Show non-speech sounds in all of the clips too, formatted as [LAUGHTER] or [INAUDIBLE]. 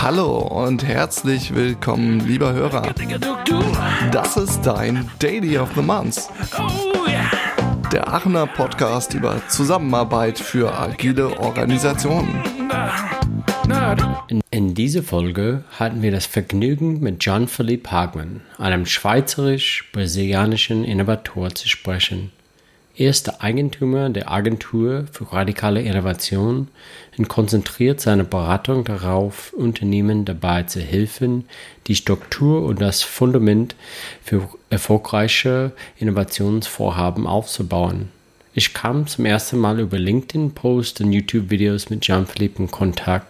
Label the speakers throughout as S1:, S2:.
S1: Hallo und herzlich willkommen, lieber Hörer. Das ist dein Daily of the Month. Der Aachener Podcast über Zusammenarbeit für agile Organisationen.
S2: In, in dieser Folge hatten wir das Vergnügen, mit John-Philippe Hagmann, einem schweizerisch-brasilianischen Innovator, zu sprechen. Er ist der Eigentümer der Agentur für radikale Innovation und konzentriert seine Beratung darauf, Unternehmen dabei zu helfen, die Struktur und das Fundament für erfolgreiche Innovationsvorhaben aufzubauen. Ich kam zum ersten Mal über LinkedIn-Posts und YouTube-Videos mit Jean-Philippe in Kontakt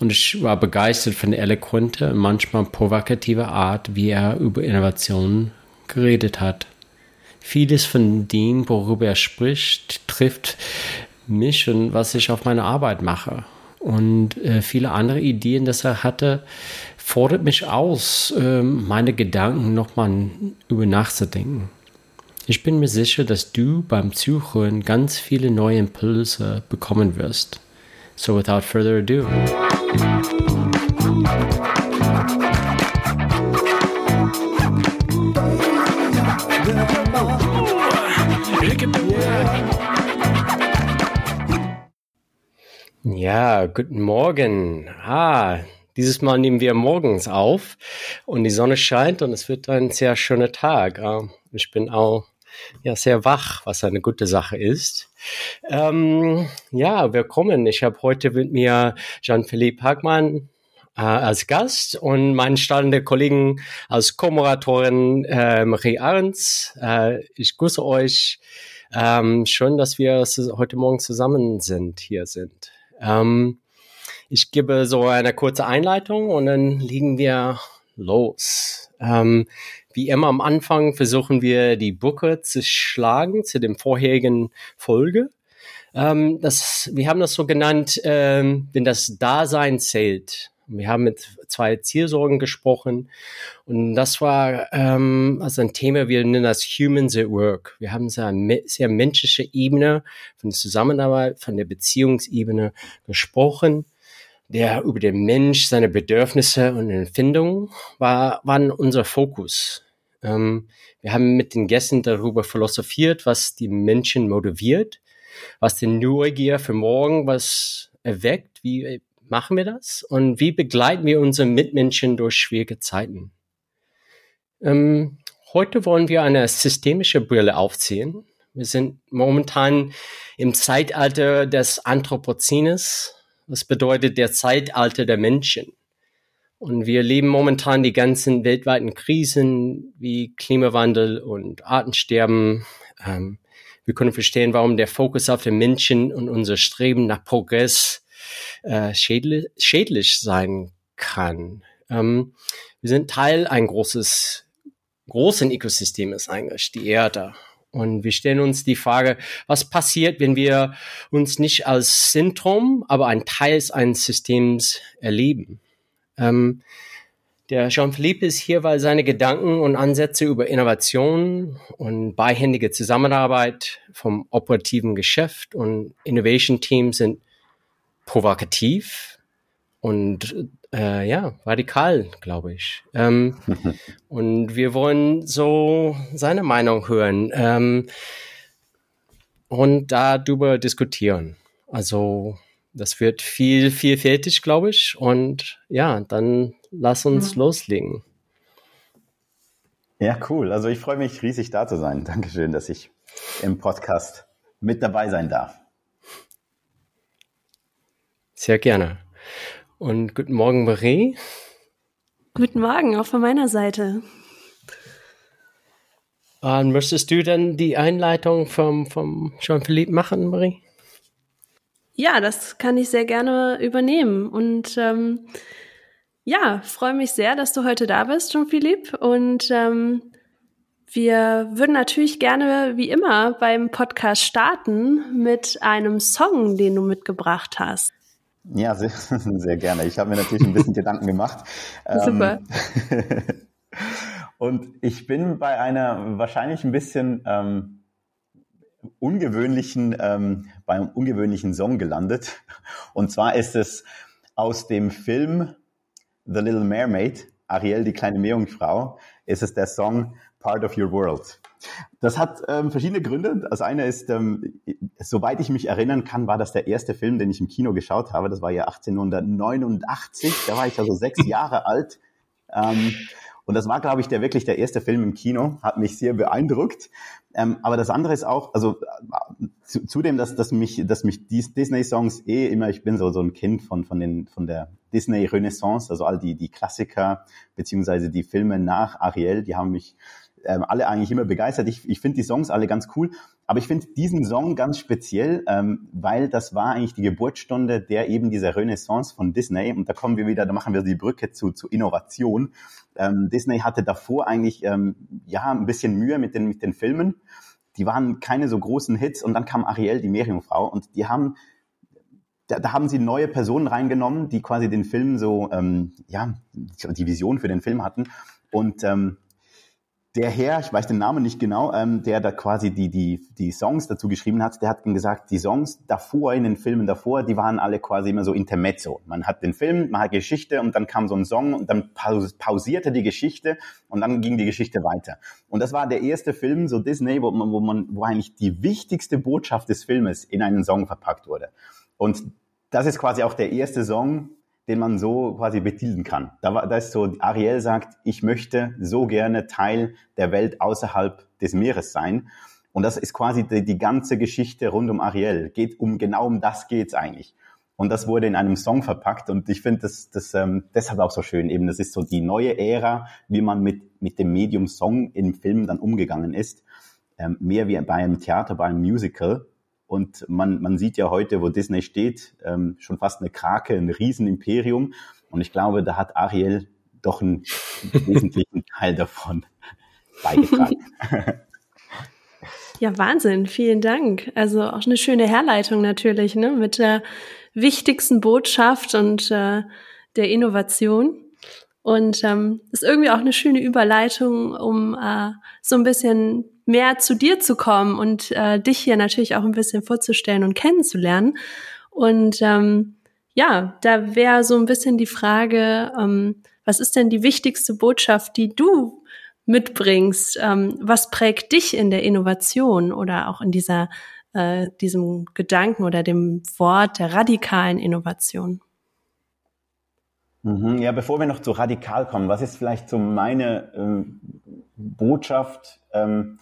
S2: und ich war begeistert von der eloquente und manchmal provokative Art, wie er über Innovation geredet hat. Vieles von dem, worüber er spricht, trifft mich und was ich auf meiner Arbeit mache. Und äh, viele andere Ideen, die er hatte, fordert mich aus, äh, meine Gedanken nochmal über nachzudenken. Ich bin mir sicher, dass du beim Zuhören ganz viele neue Impulse bekommen wirst. So without further ado. Ja, guten Morgen. Ah, dieses Mal nehmen wir morgens auf und die Sonne scheint und es wird ein sehr schöner Tag. Ich bin auch ja sehr wach, was eine gute Sache ist. Ähm, ja, willkommen. Ich habe heute mit mir Jean-Philippe Hagmann äh, als Gast und meinen strahlenden Kollegen als Co-Moderatorin äh, Marie Ahrens. Äh, ich grüße euch. Ähm, schön, dass wir heute Morgen zusammen sind, hier sind. Ähm, ich gebe so eine kurze Einleitung und dann liegen wir los. Ähm, wie immer am Anfang versuchen wir die Brücke zu schlagen zu dem vorherigen Folge. Ähm, das, wir haben das so genannt, ähm, wenn das Dasein zählt. Wir haben mit zwei Zielsorgen gesprochen und das war ähm, also ein Thema, wir nennen das Humans at Work. Wir haben sehr, sehr menschliche Ebene von der Zusammenarbeit, von der Beziehungsebene gesprochen der über den Mensch, seine Bedürfnisse und Empfindungen war, waren unser Fokus. Ähm, wir haben mit den Gästen darüber philosophiert, was die Menschen motiviert, was die Neugier für morgen was erweckt, wie machen wir das und wie begleiten wir unsere Mitmenschen durch schwierige Zeiten. Ähm, heute wollen wir eine systemische Brille aufziehen. Wir sind momentan im Zeitalter des Anthropozänes, das bedeutet der Zeitalter der Menschen. Und wir leben momentan die ganzen weltweiten Krisen wie Klimawandel und Artensterben. Ähm, wir können verstehen, warum der Fokus auf den Menschen und unser Streben nach Progress äh, schädlich, sein kann. Ähm, wir sind Teil ein großes, großen Ökosystems eigentlich, die Erde. Und wir stellen uns die Frage, was passiert, wenn wir uns nicht als Symptom, aber ein Teil eines Systems erleben? Ähm, der Jean-Philippe ist hier, weil seine Gedanken und Ansätze über Innovation und beihändige Zusammenarbeit vom operativen Geschäft und Innovation Team sind provokativ und äh, ja, radikal, glaube ich. Ähm, [LAUGHS] und wir wollen so seine Meinung hören ähm, und darüber diskutieren. Also das wird viel, vielfältig, glaube ich. Und ja, dann lass uns mhm. loslegen.
S3: Ja, cool. Also ich freue mich riesig da zu sein. Dankeschön, dass ich im Podcast mit dabei sein darf.
S2: Sehr gerne. Und guten Morgen, Marie.
S4: Guten Morgen, auch von meiner Seite.
S2: Und möchtest du dann die Einleitung vom, vom Jean-Philippe machen, Marie?
S4: Ja, das kann ich sehr gerne übernehmen. Und ähm, ja, freue mich sehr, dass du heute da bist, Jean-Philippe. Und ähm, wir würden natürlich gerne, wie immer, beim Podcast starten mit einem Song, den du mitgebracht hast.
S3: Ja, sehr, [LAUGHS] sehr gerne. Ich habe mir natürlich ein bisschen Gedanken gemacht. [LAUGHS]
S4: Super.
S3: Ähm, [LAUGHS] und ich bin bei einer wahrscheinlich ein bisschen ähm, ungewöhnlichen, ähm, beim ungewöhnlichen Song gelandet. Und zwar ist es aus dem Film The Little Mermaid, Ariel, die kleine Meerjungfrau, ist es der Song Part of Your World. Das hat ähm, verschiedene Gründe. Das eine ist, ähm, soweit ich mich erinnern kann, war das der erste Film, den ich im Kino geschaut habe. Das war ja 1889. Da war ich also sechs [LAUGHS] Jahre alt. Ähm, und das war, glaube ich, der wirklich der erste Film im Kino, hat mich sehr beeindruckt. Ähm, aber das andere ist auch, also äh, zu, zudem, dass, dass mich, dass mich die Disney-Songs eh immer, ich bin so, so ein Kind von, von, den, von der Disney-Renaissance, also all die, die Klassiker, beziehungsweise die Filme nach Ariel, die haben mich ähm, alle eigentlich immer begeistert. Ich, ich finde die Songs alle ganz cool. Aber ich finde diesen Song ganz speziell, ähm, weil das war eigentlich die Geburtsstunde der eben dieser Renaissance von Disney. Und da kommen wir wieder, da machen wir die Brücke zu, zu Innovation. Ähm, Disney hatte davor eigentlich ähm, ja ein bisschen Mühe mit den, mit den Filmen. Die waren keine so großen Hits. Und dann kam Ariel, die Meerjungfrau, und die haben da, da haben sie neue Personen reingenommen, die quasi den Film so, ähm, ja, die Vision für den Film hatten. Und ähm, der Herr, ich weiß den Namen nicht genau, ähm, der da quasi die, die, die Songs dazu geschrieben hat, der hat gesagt, die Songs davor, in den Filmen davor, die waren alle quasi immer so Intermezzo. Man hat den Film, man hat Geschichte und dann kam so ein Song und dann pausierte die Geschichte und dann ging die Geschichte weiter. Und das war der erste Film, so Disney, wo man, wo man, wo eigentlich die wichtigste Botschaft des Filmes in einen Song verpackt wurde. Und das ist quasi auch der erste Song, den man so quasi betiteln kann. Da, war, da ist so, Ariel sagt, ich möchte so gerne Teil der Welt außerhalb des Meeres sein. Und das ist quasi die, die ganze Geschichte rund um Ariel. Geht um genau um das geht's eigentlich. Und das wurde in einem Song verpackt und ich finde das, das ähm, deshalb auch so schön. Eben, das ist so die neue Ära, wie man mit mit dem Medium Song im Film dann umgegangen ist. Ähm, mehr wie bei einem Theater, bei einem Musical. Und man, man sieht ja heute, wo Disney steht, ähm, schon fast eine Krake, ein Riesenimperium. Und ich glaube, da hat Ariel doch einen [LAUGHS] wesentlichen Teil davon [LAUGHS] beigetragen.
S4: Ja, Wahnsinn, vielen Dank. Also auch eine schöne Herleitung natürlich, ne, mit der wichtigsten Botschaft und äh, der Innovation. Und ähm, ist irgendwie auch eine schöne Überleitung, um äh, so ein bisschen mehr zu dir zu kommen und äh, dich hier natürlich auch ein bisschen vorzustellen und kennenzulernen. Und ähm, ja, da wäre so ein bisschen die Frage, ähm, was ist denn die wichtigste Botschaft, die du mitbringst? Ähm, was prägt dich in der Innovation oder auch in dieser äh, diesem Gedanken oder dem Wort der radikalen Innovation?
S3: Mhm, ja, bevor wir noch zu radikal kommen, was ist vielleicht so meine ähm, Botschaft? Ähm,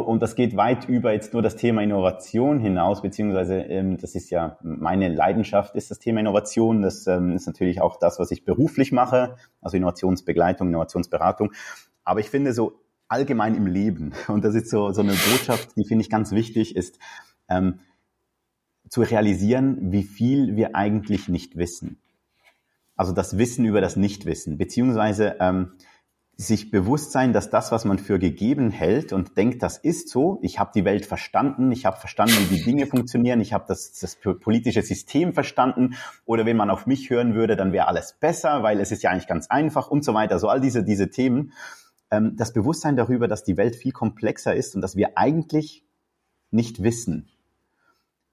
S3: und das geht weit über jetzt nur das Thema Innovation hinaus, beziehungsweise ähm, das ist ja meine Leidenschaft, ist das Thema Innovation. Das ähm, ist natürlich auch das, was ich beruflich mache, also Innovationsbegleitung, Innovationsberatung. Aber ich finde so allgemein im Leben, [LAUGHS] und das ist so, so eine Botschaft, die finde ich ganz wichtig, ist ähm, zu realisieren, wie viel wir eigentlich nicht wissen. Also das Wissen über das Nichtwissen, beziehungsweise ähm, sich bewusst sein, dass das, was man für gegeben hält und denkt, das ist so, ich habe die Welt verstanden, ich habe verstanden, wie Dinge funktionieren, ich habe das, das politische System verstanden oder wenn man auf mich hören würde, dann wäre alles besser, weil es ist ja eigentlich ganz einfach und so weiter. So all diese, diese Themen. Ähm, das Bewusstsein darüber, dass die Welt viel komplexer ist und dass wir eigentlich nicht wissen,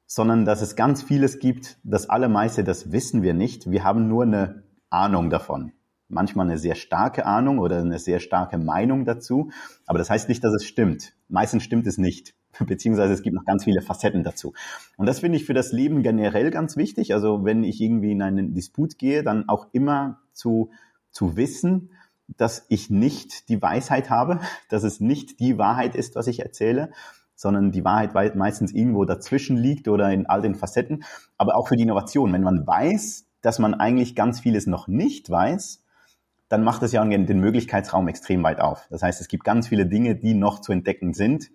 S3: sondern dass es ganz vieles gibt, das allermeiste, das wissen wir nicht. Wir haben nur eine Ahnung davon manchmal eine sehr starke Ahnung oder eine sehr starke Meinung dazu. Aber das heißt nicht, dass es stimmt. Meistens stimmt es nicht. [LAUGHS] Beziehungsweise es gibt noch ganz viele Facetten dazu. Und das finde ich für das Leben generell ganz wichtig. Also wenn ich irgendwie in einen Disput gehe, dann auch immer zu, zu wissen, dass ich nicht die Weisheit habe, [LAUGHS] dass es nicht die Wahrheit ist, was ich erzähle, sondern die Wahrheit meistens irgendwo dazwischen liegt oder in all den Facetten. Aber auch für die Innovation. Wenn man weiß, dass man eigentlich ganz vieles noch nicht weiß, dann macht es ja den Möglichkeitsraum extrem weit auf. Das heißt, es gibt ganz viele Dinge, die noch zu entdecken sind,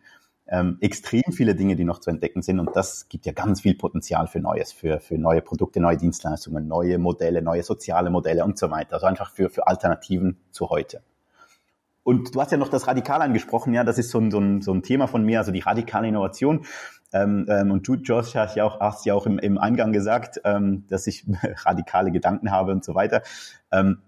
S3: ähm, extrem viele Dinge, die noch zu entdecken sind und das gibt ja ganz viel Potenzial für Neues, für, für neue Produkte, neue Dienstleistungen, neue Modelle, neue soziale Modelle und so weiter. Also einfach für, für Alternativen zu heute. Und du hast ja noch das Radikal angesprochen, ja, das ist so ein, so ein, so ein Thema von mir, also die radikale Innovation. Ähm, ähm, und du, Josh, hast ja auch, hast ja auch im, im Eingang gesagt, ähm, dass ich [LAUGHS] radikale Gedanken habe und so weiter. Ähm,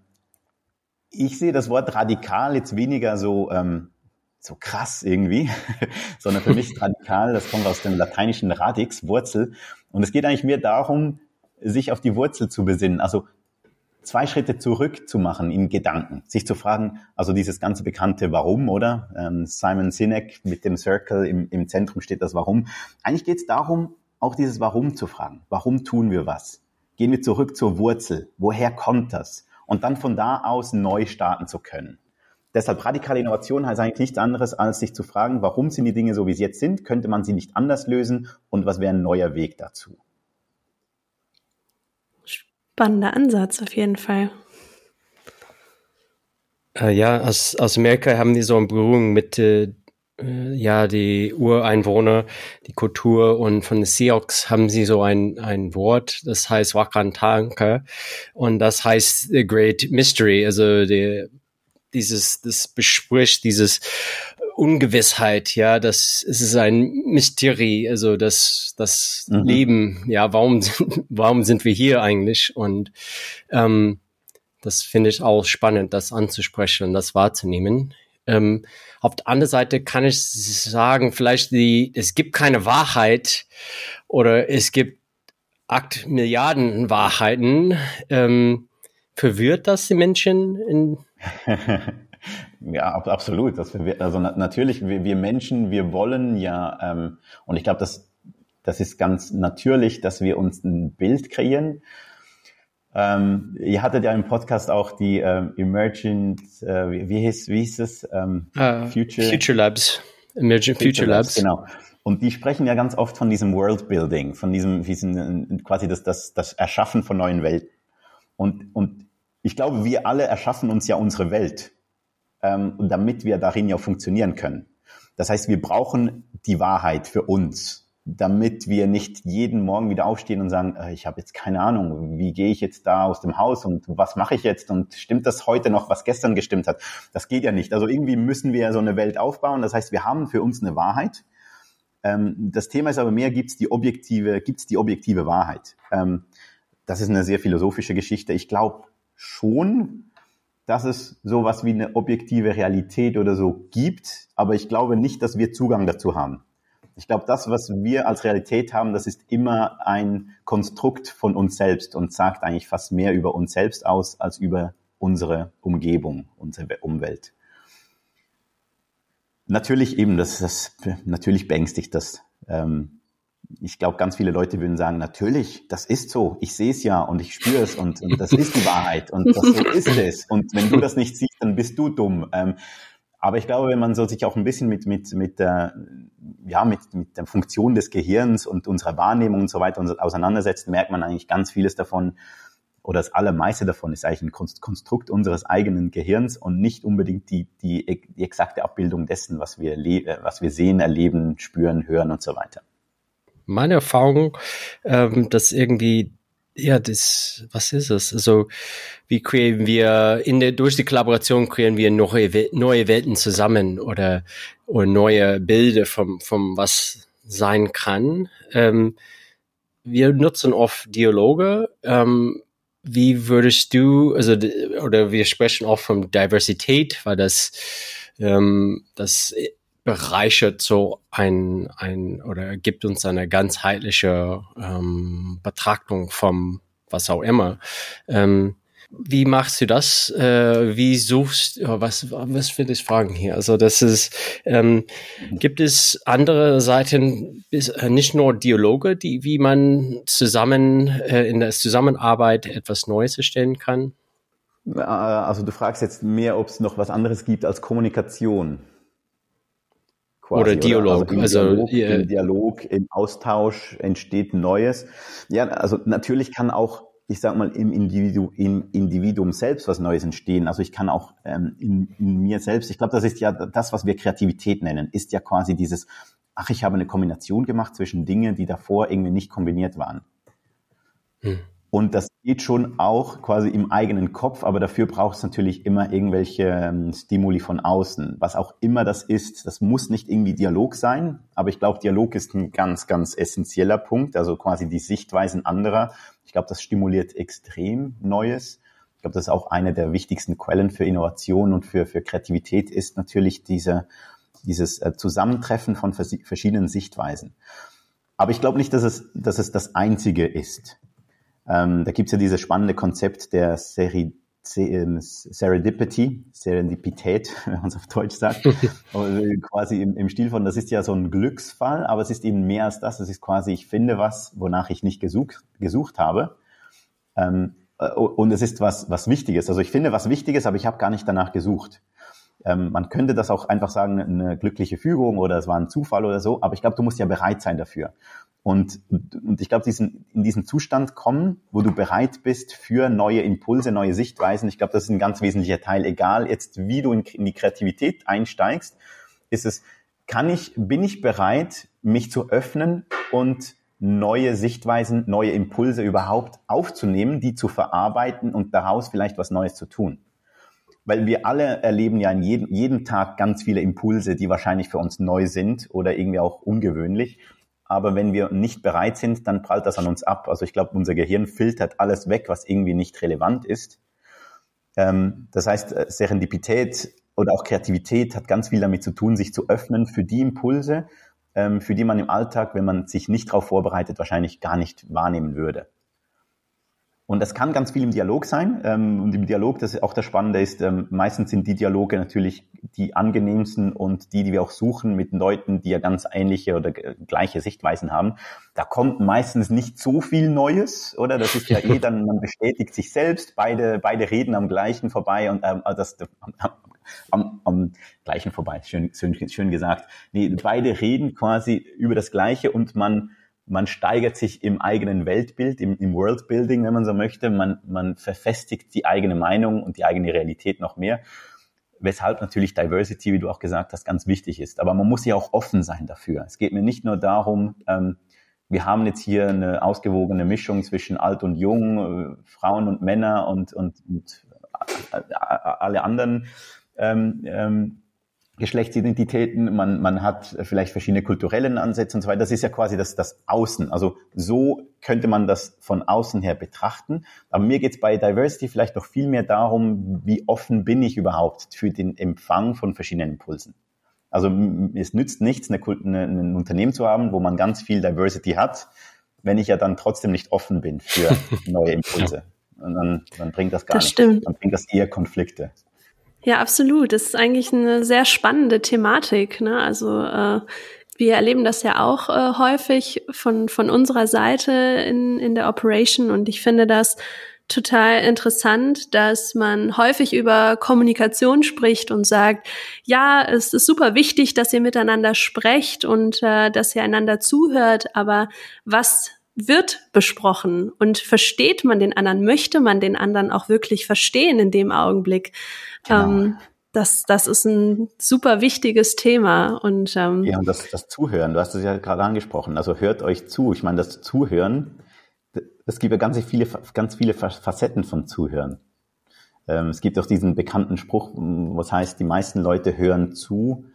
S3: ich sehe das Wort radikal jetzt weniger so, ähm, so krass irgendwie, [LAUGHS] sondern für mich radikal. Das kommt aus dem lateinischen Radix, Wurzel. Und es geht eigentlich mehr darum, sich auf die Wurzel zu besinnen. Also zwei Schritte zurück zu machen in Gedanken, sich zu fragen, also dieses ganze bekannte Warum, oder? Ähm, Simon Sinek mit dem Circle im, im Zentrum steht das Warum. Eigentlich geht es darum, auch dieses Warum zu fragen. Warum tun wir was? Gehen wir zurück zur Wurzel. Woher kommt das? Und dann von da aus neu starten zu können. Deshalb radikale Innovation heißt eigentlich nichts anderes, als sich zu fragen, warum sind die Dinge so, wie sie jetzt sind? Könnte man sie nicht anders lösen? Und was wäre ein neuer Weg dazu?
S4: Spannender Ansatz auf jeden Fall.
S2: Äh, ja, aus, aus Amerika haben die so eine Berührung mit äh, äh, ja, die Ureinwohner, die Kultur und von den Sioux haben sie so ein, ein Wort, das heißt Wakantanka und das heißt The Great Mystery, also die, dieses, das bespricht dieses Ungewissheit, ja, das es ist ein Mystery, also das, das mhm. Leben, ja, warum, [LAUGHS] warum sind wir hier eigentlich und ähm, das finde ich auch spannend, das anzusprechen und das wahrzunehmen. Ähm, auf der anderen Seite kann ich sagen, vielleicht die, es gibt keine Wahrheit oder es gibt acht Milliarden Wahrheiten. Ähm, verwirrt das die Menschen [LAUGHS]
S3: Ja, absolut. Das, also natürlich, wir, wir Menschen, wir wollen ja, ähm, und ich glaube, das, das ist ganz natürlich, dass wir uns ein Bild kreieren ähm, ihr hattet ja im Podcast auch die ähm, Emergent, äh, wie, wie, hieß, wie hieß es? Ähm,
S2: uh, Future, Future Labs. Emergent Future, Future Labs. Labs.
S3: Genau. Und die sprechen ja ganz oft von diesem World Building, von diesem, diesem quasi das, das, das Erschaffen von neuen Welten. Und, und ich glaube, wir alle erschaffen uns ja unsere Welt, ähm, damit wir darin ja funktionieren können. Das heißt, wir brauchen die Wahrheit für uns damit wir nicht jeden Morgen wieder aufstehen und sagen, äh, ich habe jetzt keine Ahnung, wie gehe ich jetzt da aus dem Haus und was mache ich jetzt und stimmt das heute noch, was gestern gestimmt hat? Das geht ja nicht. Also irgendwie müssen wir so eine Welt aufbauen. Das heißt, wir haben für uns eine Wahrheit. Ähm, das Thema ist aber mehr, gibt es die objektive, gibt's die objektive Wahrheit? Ähm, das ist eine sehr philosophische Geschichte. Ich glaube schon, dass es sowas wie eine objektive Realität oder so gibt, aber ich glaube nicht, dass wir Zugang dazu haben. Ich glaube, das, was wir als Realität haben, das ist immer ein Konstrukt von uns selbst und sagt eigentlich fast mehr über uns selbst aus als über unsere Umgebung, unsere Umwelt. Natürlich eben, das, das natürlich beängstigt das. Ähm, ich glaube, ganz viele Leute würden sagen, natürlich, das ist so. Ich sehe es ja und ich spüre es und, und, das ist die [LAUGHS] Wahrheit und das, so ist es. Und wenn du das nicht siehst, dann bist du dumm. Aber ich glaube, wenn man so sich auch ein bisschen mit, mit, mit, der, ja, mit, mit der Funktion des Gehirns und unserer Wahrnehmung und so weiter auseinandersetzt, merkt man eigentlich ganz vieles davon oder das allermeiste davon ist eigentlich ein Konstrukt unseres eigenen Gehirns und nicht unbedingt die, die, die exakte Abbildung dessen, was wir, was wir sehen, erleben, spüren, hören und so weiter.
S2: Meine Erfahrung, ähm, dass irgendwie ja, das, was ist es? Also, wie kreieren wir, in der, durch die Kollaboration kreieren wir neue, neue Welten zusammen oder, oder neue Bilder vom, vom was sein kann. Ähm, wir nutzen oft Dialoge. Ähm, wie würdest du, also, oder wir sprechen auch von Diversität, weil das, ähm, das bereichert so ein, ein oder gibt uns eine ganzheitliche ähm, Betrachtung vom was auch immer. Ähm, wie machst du das? Äh, wie suchst oh, was was will ich fragen hier? Also das ist ähm, gibt es andere Seiten, äh, nicht nur Dialoge, die wie man zusammen äh, in der Zusammenarbeit etwas Neues erstellen kann?
S3: Äh, also du fragst jetzt mehr, ob es noch was anderes gibt als Kommunikation.
S2: Quasi, oder Dialog.
S3: Oder? Also, im, also, Dialog, im Dialog, im Austausch entsteht Neues. Ja, also natürlich kann auch, ich sag mal, im, Individu, im Individuum selbst was Neues entstehen. Also ich kann auch ähm, in, in mir selbst, ich glaube, das ist ja das, was wir Kreativität nennen, ist ja quasi dieses, ach, ich habe eine Kombination gemacht zwischen Dingen, die davor irgendwie nicht kombiniert waren. Hm. Und das geht schon auch quasi im eigenen Kopf, aber dafür braucht es natürlich immer irgendwelche ähm, Stimuli von außen. Was auch immer das ist, das muss nicht irgendwie Dialog sein, aber ich glaube, Dialog ist ein ganz, ganz essentieller Punkt, also quasi die Sichtweisen anderer. Ich glaube, das stimuliert extrem Neues. Ich glaube, das ist auch eine der wichtigsten Quellen für Innovation und für, für Kreativität ist natürlich diese dieses äh, Zusammentreffen von verschiedenen Sichtweisen. Aber ich glaube nicht, dass es, dass es das Einzige ist. Ähm, da gibt es ja dieses spannende Konzept der Seri ähm, Serendipity, Serendipität, [LAUGHS] wenn man es auf Deutsch sagt, [LAUGHS] quasi im, im, Stil von, das ist ja so ein Glücksfall, aber es ist eben mehr als das. Es ist quasi, ich finde was, wonach ich nicht gesucht, gesucht habe. Ähm, äh, und es ist was, was Wichtiges. Also ich finde was Wichtiges, aber ich habe gar nicht danach gesucht. Ähm, man könnte das auch einfach sagen, eine glückliche Fügung oder es war ein Zufall oder so, aber ich glaube, du musst ja bereit sein dafür. Und, und ich glaube, diesen, in diesen Zustand kommen, wo du bereit bist für neue Impulse, neue Sichtweisen. Ich glaube, das ist ein ganz wesentlicher Teil. Egal jetzt, wie du in, in die Kreativität einsteigst, ist es, kann ich, bin ich bereit, mich zu öffnen und neue Sichtweisen, neue Impulse überhaupt aufzunehmen, die zu verarbeiten und daraus vielleicht was Neues zu tun weil wir alle erleben ja in jedem, jedem Tag ganz viele Impulse, die wahrscheinlich für uns neu sind oder irgendwie auch ungewöhnlich. Aber wenn wir nicht bereit sind, dann prallt das an uns ab. Also ich glaube, unser Gehirn filtert alles weg, was irgendwie nicht relevant ist. Ähm, das heißt, äh, Serendipität oder auch Kreativität hat ganz viel damit zu tun, sich zu öffnen für die Impulse, ähm, für die man im Alltag, wenn man sich nicht darauf vorbereitet, wahrscheinlich gar nicht wahrnehmen würde. Und das kann ganz viel im Dialog sein. Ähm, und im Dialog, das ist auch das Spannende ist, ähm, meistens sind die Dialoge natürlich die angenehmsten und die, die wir auch suchen mit Leuten, die ja ganz ähnliche oder gleiche Sichtweisen haben. Da kommt meistens nicht so viel Neues, oder? Das ist ja eh dann, man bestätigt sich selbst, beide, beide reden am gleichen vorbei und ähm, das, am, am gleichen vorbei, schön, schön, schön gesagt. Nee, beide reden quasi über das Gleiche und man man steigert sich im eigenen Weltbild, im, im Worldbuilding, wenn man so möchte. Man, man verfestigt die eigene Meinung und die eigene Realität noch mehr. Weshalb natürlich Diversity, wie du auch gesagt hast, ganz wichtig ist. Aber man muss ja auch offen sein dafür. Es geht mir nicht nur darum, ähm, wir haben jetzt hier eine ausgewogene Mischung zwischen alt und jung, äh, Frauen und Männer und, und, und alle anderen ähm, ähm, Geschlechtsidentitäten, man, man hat vielleicht verschiedene kulturellen Ansätze und so weiter. Das ist ja quasi das, das Außen. Also so könnte man das von außen her betrachten. Aber mir geht es bei Diversity vielleicht noch viel mehr darum, wie offen bin ich überhaupt für den Empfang von verschiedenen Impulsen. Also es nützt nichts, eine, eine, ein Unternehmen zu haben, wo man ganz viel Diversity hat, wenn ich ja dann trotzdem nicht offen bin für [LAUGHS] neue Impulse. Und dann, dann bringt das gar
S4: das
S3: nichts.
S4: Stimmt.
S3: Dann bringt das eher Konflikte.
S4: Ja, absolut. Das ist eigentlich eine sehr spannende Thematik. Ne? Also äh, wir erleben das ja auch äh, häufig von, von unserer Seite in, in der Operation und ich finde das total interessant, dass man häufig über Kommunikation spricht und sagt, ja, es ist super wichtig, dass ihr miteinander sprecht und äh, dass ihr einander zuhört, aber was wird besprochen und versteht man den anderen, möchte man den anderen auch wirklich verstehen in dem Augenblick. Genau. Ähm, das, das ist ein super wichtiges Thema. Und, ähm,
S3: ja, und das, das Zuhören, du hast es ja gerade angesprochen. Also hört euch zu. Ich meine, das Zuhören, es gibt ja ganz viele, ganz viele Facetten vom Zuhören. Ähm, es gibt auch diesen bekannten Spruch, was heißt, die meisten Leute hören zu,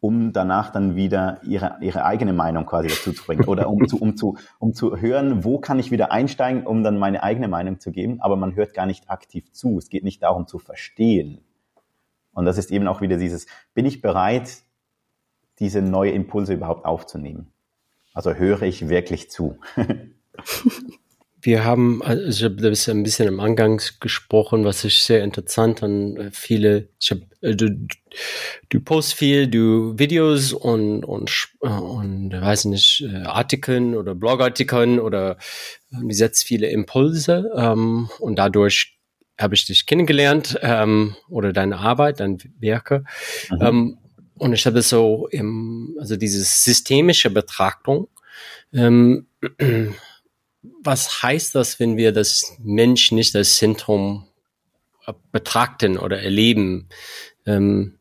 S3: um danach dann wieder ihre, ihre eigene Meinung quasi dazu zu bringen oder um zu, um, zu, um zu hören, wo kann ich wieder einsteigen, um dann meine eigene Meinung zu geben, aber man hört gar nicht aktiv zu. Es geht nicht darum zu verstehen. Und das ist eben auch wieder dieses, bin ich bereit, diese neue Impulse überhaupt aufzunehmen? Also höre ich wirklich zu. [LAUGHS]
S2: Wir haben, also ich habe ein bisschen im Angang gesprochen, was ich sehr interessant an äh, viele, ich habe, äh, du, du post viel, du Videos und, und, äh, und weiß nicht, Artikeln oder Blogartikeln oder du setzt viele Impulse ähm, und dadurch habe ich dich kennengelernt ähm, oder deine Arbeit, deine Werke. Mhm. Ähm, und ich habe so im, also diese systemische Betrachtung, ähm, was heißt das, wenn wir das Mensch nicht als Zentrum betrachten oder erleben? Ähm,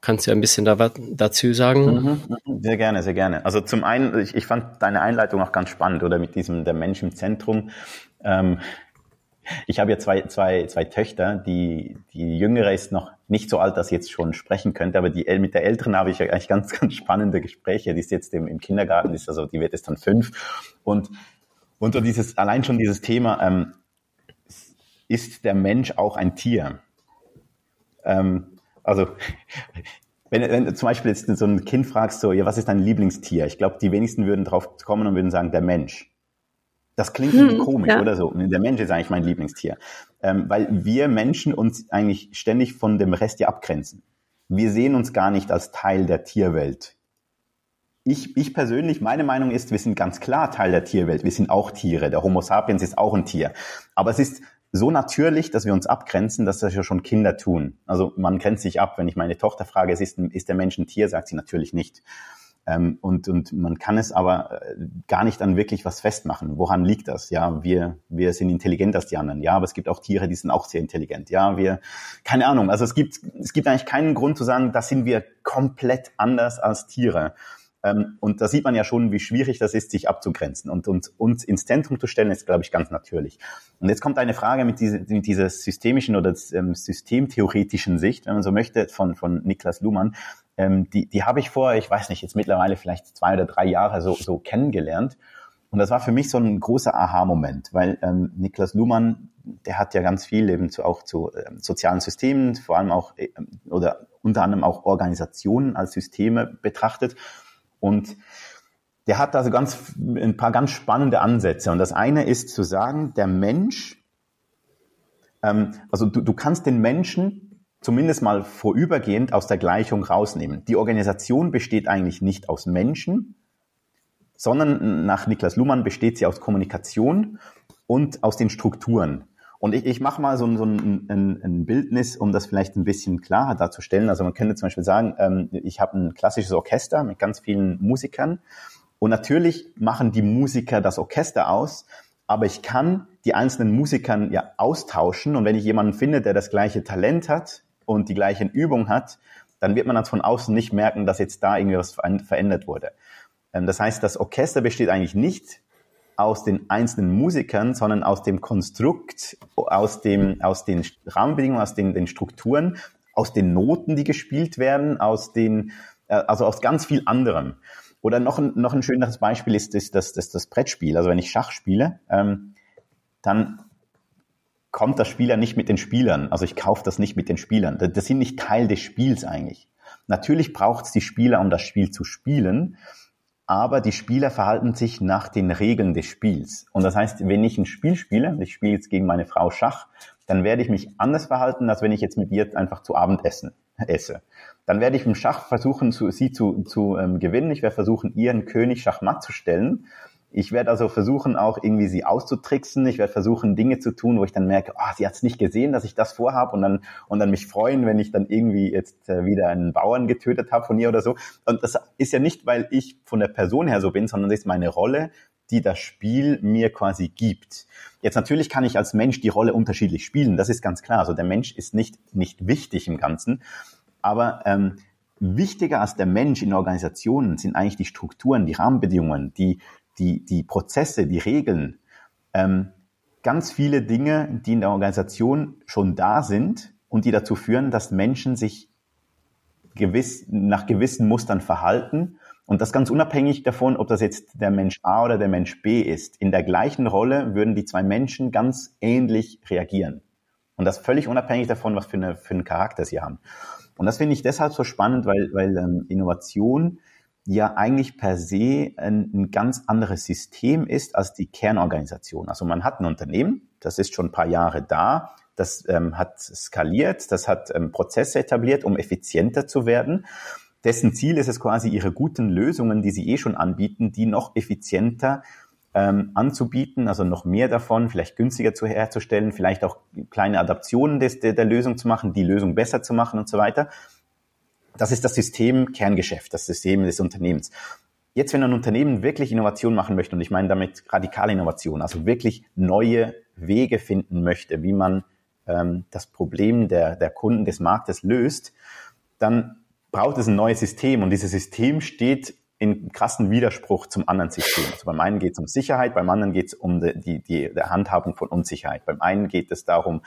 S2: kannst du ein bisschen da, dazu sagen? Mhm,
S3: mhm, sehr gerne, sehr gerne. Also zum einen, ich, ich fand deine Einleitung auch ganz spannend, oder mit diesem der Mensch im Zentrum. Ähm, ich habe ja zwei, zwei, zwei Töchter, die, die jüngere ist noch nicht so alt, dass sie jetzt schon sprechen könnte, aber die, mit der älteren habe ich eigentlich ganz, [LAUGHS] ganz spannende Gespräche. Die ist jetzt im, im Kindergarten, ist also, die wird jetzt dann fünf. Und und so dieses, allein schon dieses Thema, ähm, ist der Mensch auch ein Tier? Ähm, also, [LAUGHS] wenn, wenn du zum Beispiel jetzt so ein Kind fragst, so, ja, was ist dein Lieblingstier? Ich glaube, die wenigsten würden drauf kommen und würden sagen, der Mensch. Das klingt irgendwie hm, komisch, ja. oder so. Der Mensch ist eigentlich mein Lieblingstier. Ähm, weil wir Menschen uns eigentlich ständig von dem Rest ja abgrenzen. Wir sehen uns gar nicht als Teil der Tierwelt. Ich, ich persönlich, meine Meinung ist, wir sind ganz klar Teil der Tierwelt. Wir sind auch Tiere. Der Homo sapiens ist auch ein Tier. Aber es ist so natürlich, dass wir uns abgrenzen, dass das ja schon Kinder tun. Also man grenzt sich ab. Wenn ich meine Tochter frage, ist, ist der Mensch ein Tier, sagt sie natürlich nicht. Ähm, und, und man kann es aber äh, gar nicht an wirklich was festmachen. Woran liegt das? Ja, wir, wir sind intelligenter als die anderen. Ja, aber es gibt auch Tiere, die sind auch sehr intelligent. Ja, wir, keine Ahnung. Also es gibt, es gibt eigentlich keinen Grund zu sagen, da sind wir komplett anders als Tiere. Ähm, und da sieht man ja schon, wie schwierig das ist, sich abzugrenzen. Und, und uns ins Zentrum zu stellen, ist, glaube ich, ganz natürlich. Und jetzt kommt eine Frage mit, diese, mit dieser systemischen oder ähm, systemtheoretischen Sicht, wenn man so möchte, von, von Niklas Luhmann. Ähm, die, die habe ich vor, ich weiß nicht, jetzt mittlerweile vielleicht zwei oder drei Jahre so, so kennengelernt. Und das war für mich so ein großer Aha-Moment, weil ähm, Niklas Luhmann, der hat ja ganz viel eben zu, auch zu ähm, sozialen Systemen, vor allem auch äh, oder unter anderem auch Organisationen als Systeme betrachtet. Und der hat also ganz, ein paar ganz spannende Ansätze. Und das eine ist zu sagen, der Mensch, ähm, also du, du kannst den Menschen zumindest mal vorübergehend aus der Gleichung rausnehmen. Die Organisation besteht eigentlich nicht aus Menschen, sondern nach Niklas Luhmann besteht sie aus Kommunikation und aus den Strukturen. Und ich, ich mache mal so, so ein, ein, ein, Bildnis, um das vielleicht ein bisschen klarer darzustellen. Also man könnte zum Beispiel sagen, ähm, ich habe ein klassisches Orchester mit ganz vielen Musikern. Und natürlich machen die Musiker das Orchester aus, aber ich kann die einzelnen Musikern ja austauschen. Und wenn ich jemanden finde, der das gleiche Talent hat und die gleichen Übungen hat, dann wird man das von außen nicht merken, dass jetzt da irgendwas verändert wurde. Ähm, das heißt, das Orchester besteht eigentlich nicht aus den einzelnen Musikern, sondern aus dem Konstrukt, aus, dem, aus den Rahmenbedingungen, aus den, den Strukturen, aus den Noten, die gespielt werden, aus den, äh, also aus ganz viel anderem. Oder noch ein, noch ein schöneres Beispiel ist, ist das, das, das Brettspiel. Also wenn ich Schach spiele, ähm, dann kommt das Spieler nicht mit den Spielern. Also ich kaufe das nicht mit den Spielern. Das, das sind nicht Teil des Spiels eigentlich. Natürlich braucht es die Spieler, um das Spiel zu spielen aber die Spieler verhalten sich nach den Regeln des Spiels. Und das heißt, wenn ich ein Spiel spiele, ich spiele jetzt gegen meine Frau Schach, dann werde ich mich anders verhalten, als wenn ich jetzt mit ihr einfach zu Abend essen, esse. Dann werde ich im Schach versuchen, sie zu, zu ähm, gewinnen. Ich werde versuchen, ihren König Schachmatt zu stellen. Ich werde also versuchen, auch irgendwie sie auszutricksen. Ich werde versuchen, Dinge zu tun, wo ich dann merke, oh, sie hat es nicht gesehen, dass ich das vorhabe und dann, und dann mich freuen, wenn ich dann irgendwie jetzt äh, wieder einen Bauern getötet habe von ihr oder so. Und das ist ja nicht, weil ich von der Person her so bin, sondern das ist meine Rolle, die das Spiel mir quasi gibt. Jetzt natürlich kann ich als Mensch die Rolle unterschiedlich spielen, das ist ganz klar. Also der Mensch ist nicht, nicht wichtig im Ganzen, aber ähm, wichtiger als der Mensch in Organisationen sind eigentlich die Strukturen, die Rahmenbedingungen, die, die, die Prozesse, die Regeln, ähm, ganz viele Dinge, die in der Organisation schon da sind und die dazu führen, dass Menschen sich gewiss, nach gewissen Mustern verhalten. Und das ganz unabhängig davon, ob das jetzt der Mensch A oder der Mensch B ist. In der gleichen Rolle würden die zwei Menschen ganz ähnlich reagieren. Und das völlig unabhängig davon, was für, eine, für einen Charakter sie haben. Und das finde ich deshalb so spannend, weil, weil ähm, Innovation ja eigentlich per se ein, ein, ganz anderes System ist als die Kernorganisation. Also man hat ein Unternehmen, das ist schon ein paar Jahre da, das ähm, hat skaliert, das hat ähm, Prozesse etabliert, um effizienter zu werden. Dessen Ziel ist es quasi, ihre guten Lösungen, die sie eh schon anbieten, die noch effizienter ähm, anzubieten, also noch mehr davon, vielleicht günstiger zu herzustellen, vielleicht auch kleine Adaptionen des, der, der Lösung zu machen, die Lösung besser zu machen und so weiter. Das ist das System Kerngeschäft, das System des Unternehmens. Jetzt, wenn ein Unternehmen wirklich Innovation machen möchte, und ich meine damit radikale Innovation, also wirklich neue Wege finden möchte, wie man ähm, das Problem der, der Kunden des Marktes löst, dann braucht es ein neues System. Und dieses System steht in krassen Widerspruch zum anderen System. Also beim einen geht es um Sicherheit, beim anderen geht es um die, die, die Handhabung von Unsicherheit. Beim einen geht es darum,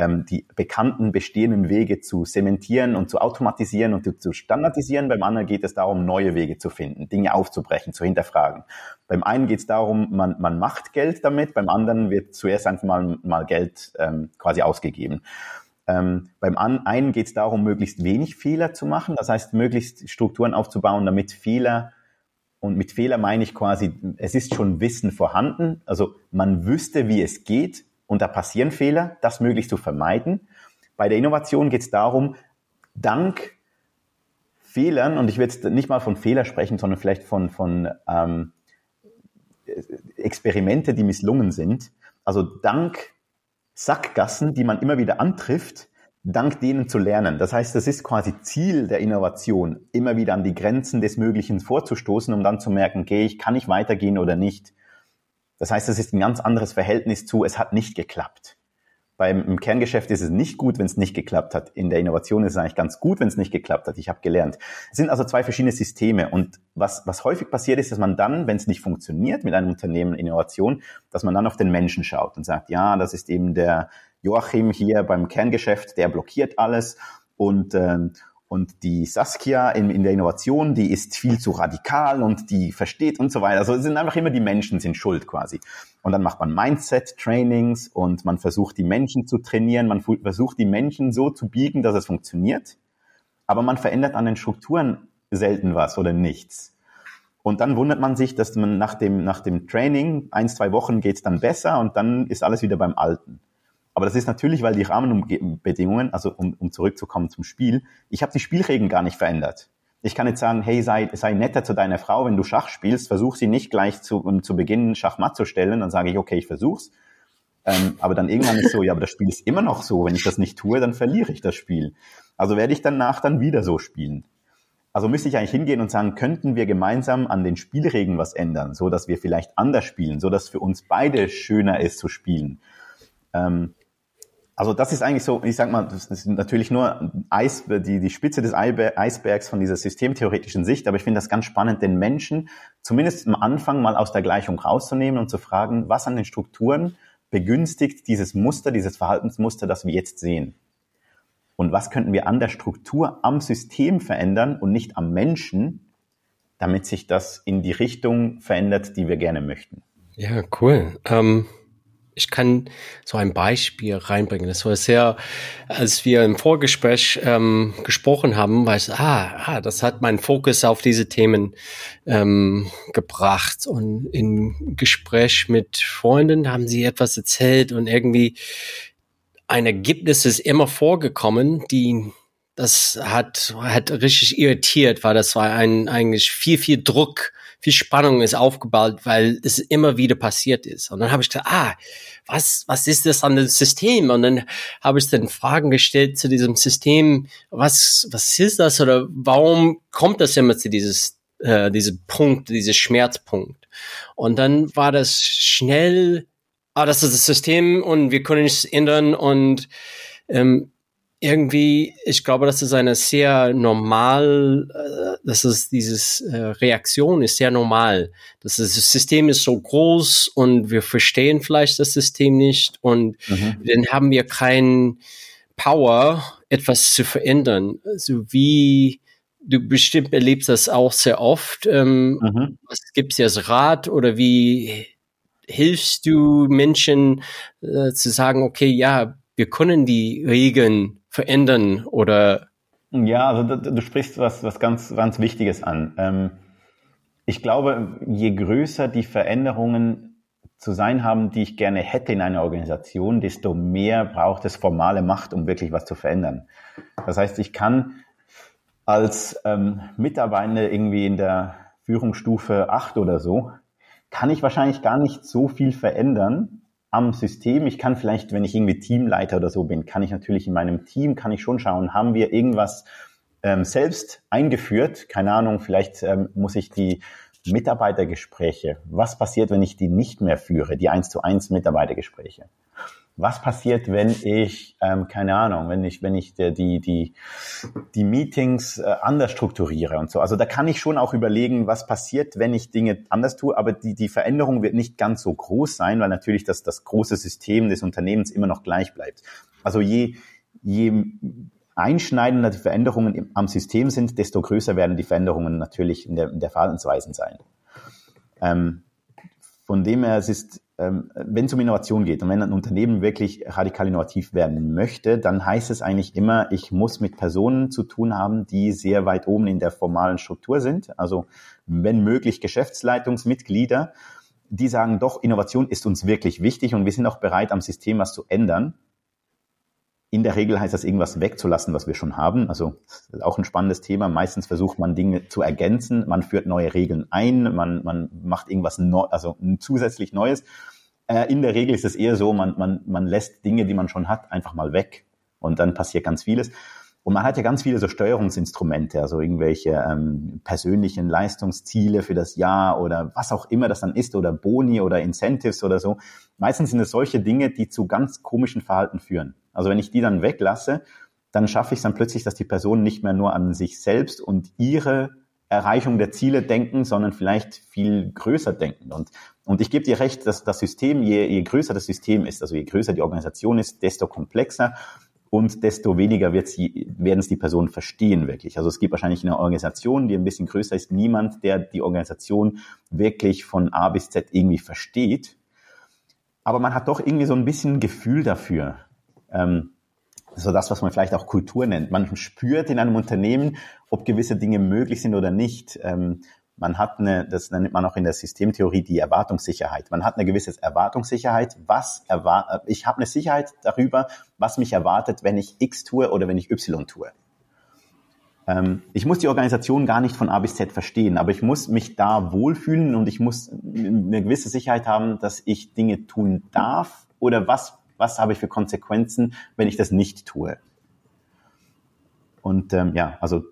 S3: ähm, die bekannten bestehenden Wege zu zementieren und zu automatisieren und zu standardisieren. Beim anderen geht es darum, neue Wege zu finden, Dinge aufzubrechen, zu hinterfragen. Beim einen geht es darum, man, man macht Geld damit, beim anderen wird zuerst einfach mal, mal Geld ähm, quasi ausgegeben. Ähm, beim einen geht es darum, möglichst wenig Fehler zu machen, das heißt, möglichst Strukturen aufzubauen, damit Fehler, und mit Fehler meine ich quasi, es ist schon Wissen vorhanden, also man wüsste, wie es geht und da passieren Fehler, das möglichst zu vermeiden. Bei der Innovation geht es darum, dank Fehlern, und ich will jetzt nicht mal von Fehler sprechen, sondern vielleicht von, von ähm, Experimente, die misslungen sind, also dank Sackgassen, die man immer wieder antrifft, dank denen zu lernen. Das heißt, das ist quasi Ziel der Innovation, immer wieder an die Grenzen des Möglichen vorzustoßen, um dann zu merken, okay, ich kann nicht weitergehen oder nicht. Das heißt, es ist ein ganz anderes Verhältnis zu, es hat nicht geklappt. Beim im Kerngeschäft ist es nicht gut, wenn es nicht geklappt hat. In der Innovation ist es eigentlich ganz gut, wenn es nicht geklappt hat. Ich habe gelernt. Es sind also zwei verschiedene Systeme. Und was, was häufig passiert ist, dass man dann, wenn es nicht funktioniert mit einem Unternehmen Innovation, dass man dann auf den Menschen schaut und sagt, ja, das ist eben der Joachim hier beim Kerngeschäft, der blockiert alles. Und, ähm, und die Saskia in, in der Innovation, die ist viel zu radikal und die versteht und so weiter. Also es sind einfach immer die Menschen sind schuld quasi. Und dann macht man Mindset-Trainings und man versucht die Menschen zu trainieren, man versucht die Menschen so zu biegen, dass es funktioniert. Aber man verändert an den Strukturen selten was oder nichts. Und dann wundert man sich, dass man nach dem, nach dem Training, ein, zwei Wochen geht's dann besser und dann ist alles wieder beim Alten. Aber das ist natürlich, weil die Rahmenbedingungen, also um, um zurückzukommen zum Spiel, ich habe die Spielregeln gar nicht verändert. Ich kann jetzt sagen, hey, sei, sei netter zu deiner Frau, wenn du Schach spielst, versuch sie nicht gleich zu, um zu Beginn Schachmatt zu stellen, dann sage ich, okay, ich versuch's. Ähm, aber dann irgendwann ist so, ja, aber das Spiel ist immer noch so. Wenn ich das nicht tue, dann verliere ich das Spiel. Also werde ich danach dann wieder so spielen. Also müsste ich eigentlich hingehen und sagen, könnten wir gemeinsam an den Spielregeln was ändern, so dass wir vielleicht anders spielen, so dass für uns beide schöner ist zu spielen. Ähm, also das ist eigentlich so, ich sag mal, das ist natürlich nur Eis, die, die Spitze des Eisbergs von dieser systemtheoretischen Sicht, aber ich finde das ganz spannend, den Menschen zumindest am Anfang mal aus der Gleichung rauszunehmen und zu fragen, was an den Strukturen begünstigt dieses Muster, dieses Verhaltensmuster, das wir jetzt sehen. Und was könnten wir an der Struktur, am System verändern und nicht am Menschen, damit sich das in die Richtung verändert, die wir gerne möchten.
S2: Ja, cool. Ähm ich kann so ein Beispiel reinbringen. Das war sehr, als wir im Vorgespräch ähm, gesprochen haben, weiß ah, ah, das hat meinen Fokus auf diese Themen ähm, gebracht. Und im Gespräch mit Freunden haben sie etwas erzählt und irgendwie ein Ergebnis ist immer vorgekommen, die das hat, hat richtig irritiert, weil das war ein, eigentlich viel, viel Druck viel Spannung ist aufgebaut, weil es immer wieder passiert ist. Und dann habe ich gesagt, ah, was, was ist das an dem System? Und dann habe ich dann Fragen gestellt zu diesem System, was, was ist das oder warum kommt das immer zu dieses, äh, diesem Punkt, dieses Schmerzpunkt? Und dann war das schnell, ah, das ist das System und wir können es ändern und ähm, irgendwie, ich glaube, das ist eine sehr normal, äh, das ist dieses äh, Reaktion ist sehr normal. Das, ist, das System ist so groß und wir verstehen vielleicht das System nicht und mhm. dann haben wir kein Power, etwas zu verändern. Also wie du bestimmt erlebst das auch sehr oft. Ähm, mhm. Was gibt's als Rat oder wie hilfst du Menschen äh, zu sagen, okay, ja, wir können die Regeln verändern oder?
S3: Ja, also du, du sprichst was, was ganz, ganz Wichtiges an. Ähm, ich glaube, je größer die Veränderungen zu sein haben, die ich gerne hätte in einer Organisation, desto mehr braucht es formale Macht, um wirklich was zu verändern. Das heißt, ich kann als ähm, Mitarbeiter irgendwie in der Führungsstufe 8 oder so, kann ich wahrscheinlich gar nicht so viel verändern, am System. Ich kann vielleicht, wenn ich irgendwie Teamleiter oder so bin, kann ich natürlich in meinem Team, kann ich schon schauen, haben wir irgendwas ähm, selbst eingeführt? Keine Ahnung, vielleicht ähm, muss ich die Mitarbeitergespräche, was passiert, wenn ich die nicht mehr führe, die eins zu eins Mitarbeitergespräche? Was passiert, wenn ich, ähm, keine Ahnung, wenn ich, wenn ich die, die, die, Meetings äh, anders strukturiere und so. Also da kann ich schon auch überlegen, was passiert, wenn ich Dinge anders tue, aber die, die Veränderung wird nicht ganz so groß sein, weil natürlich das, das große System des Unternehmens immer noch gleich bleibt. Also je, je einschneidender die Veränderungen am System sind, desto größer werden die Veränderungen natürlich in der, in der Verhaltensweisen sein. Ähm, von dem her, es ist wenn es um Innovation geht und wenn ein Unternehmen wirklich radikal innovativ werden möchte, dann heißt es eigentlich immer, ich muss mit Personen zu tun haben, die sehr weit oben in der formalen Struktur sind. Also wenn möglich Geschäftsleitungsmitglieder, die sagen, doch, Innovation ist uns wirklich wichtig und wir sind auch bereit, am System was zu ändern. In der Regel heißt das, irgendwas wegzulassen, was wir schon haben. Also auch ein spannendes Thema. Meistens versucht man Dinge zu ergänzen, man führt neue Regeln ein, man, man macht irgendwas neu, also zusätzlich Neues. Äh, in der Regel ist es eher so, man, man, man lässt Dinge, die man schon hat, einfach mal weg. Und dann passiert ganz vieles. Und man hat ja ganz viele so Steuerungsinstrumente, also irgendwelche ähm, persönlichen Leistungsziele für das Jahr oder was auch immer das dann ist oder Boni oder Incentives oder so. Meistens sind es solche Dinge, die zu ganz komischen Verhalten führen. Also wenn ich die dann weglasse, dann schaffe ich es dann plötzlich, dass die Personen nicht mehr nur an sich selbst und ihre Erreichung der Ziele denken, sondern vielleicht viel größer denken. Und, und ich gebe dir recht, dass das System, je, je größer das System ist, also je größer die Organisation ist, desto komplexer und desto weniger wird sie, werden es die Personen verstehen wirklich. Also es gibt wahrscheinlich eine Organisation, die ein bisschen größer ist, niemand, der die Organisation wirklich von A bis Z irgendwie versteht. Aber man hat doch irgendwie so ein bisschen Gefühl dafür. Ähm, so das, was man vielleicht auch Kultur nennt. Man spürt in einem Unternehmen, ob gewisse Dinge möglich sind oder nicht. Ähm, man hat eine, das nennt man auch in der Systemtheorie die Erwartungssicherheit. Man hat eine gewisse Erwartungssicherheit. Was erwar ich habe eine Sicherheit darüber, was mich erwartet, wenn ich X tue oder wenn ich Y tue. Ähm, ich muss die Organisation gar nicht von A bis Z verstehen, aber ich muss mich da wohlfühlen und ich muss eine gewisse Sicherheit haben, dass ich Dinge tun darf oder was, was habe ich für Konsequenzen, wenn ich das nicht tue. Und ähm, ja, also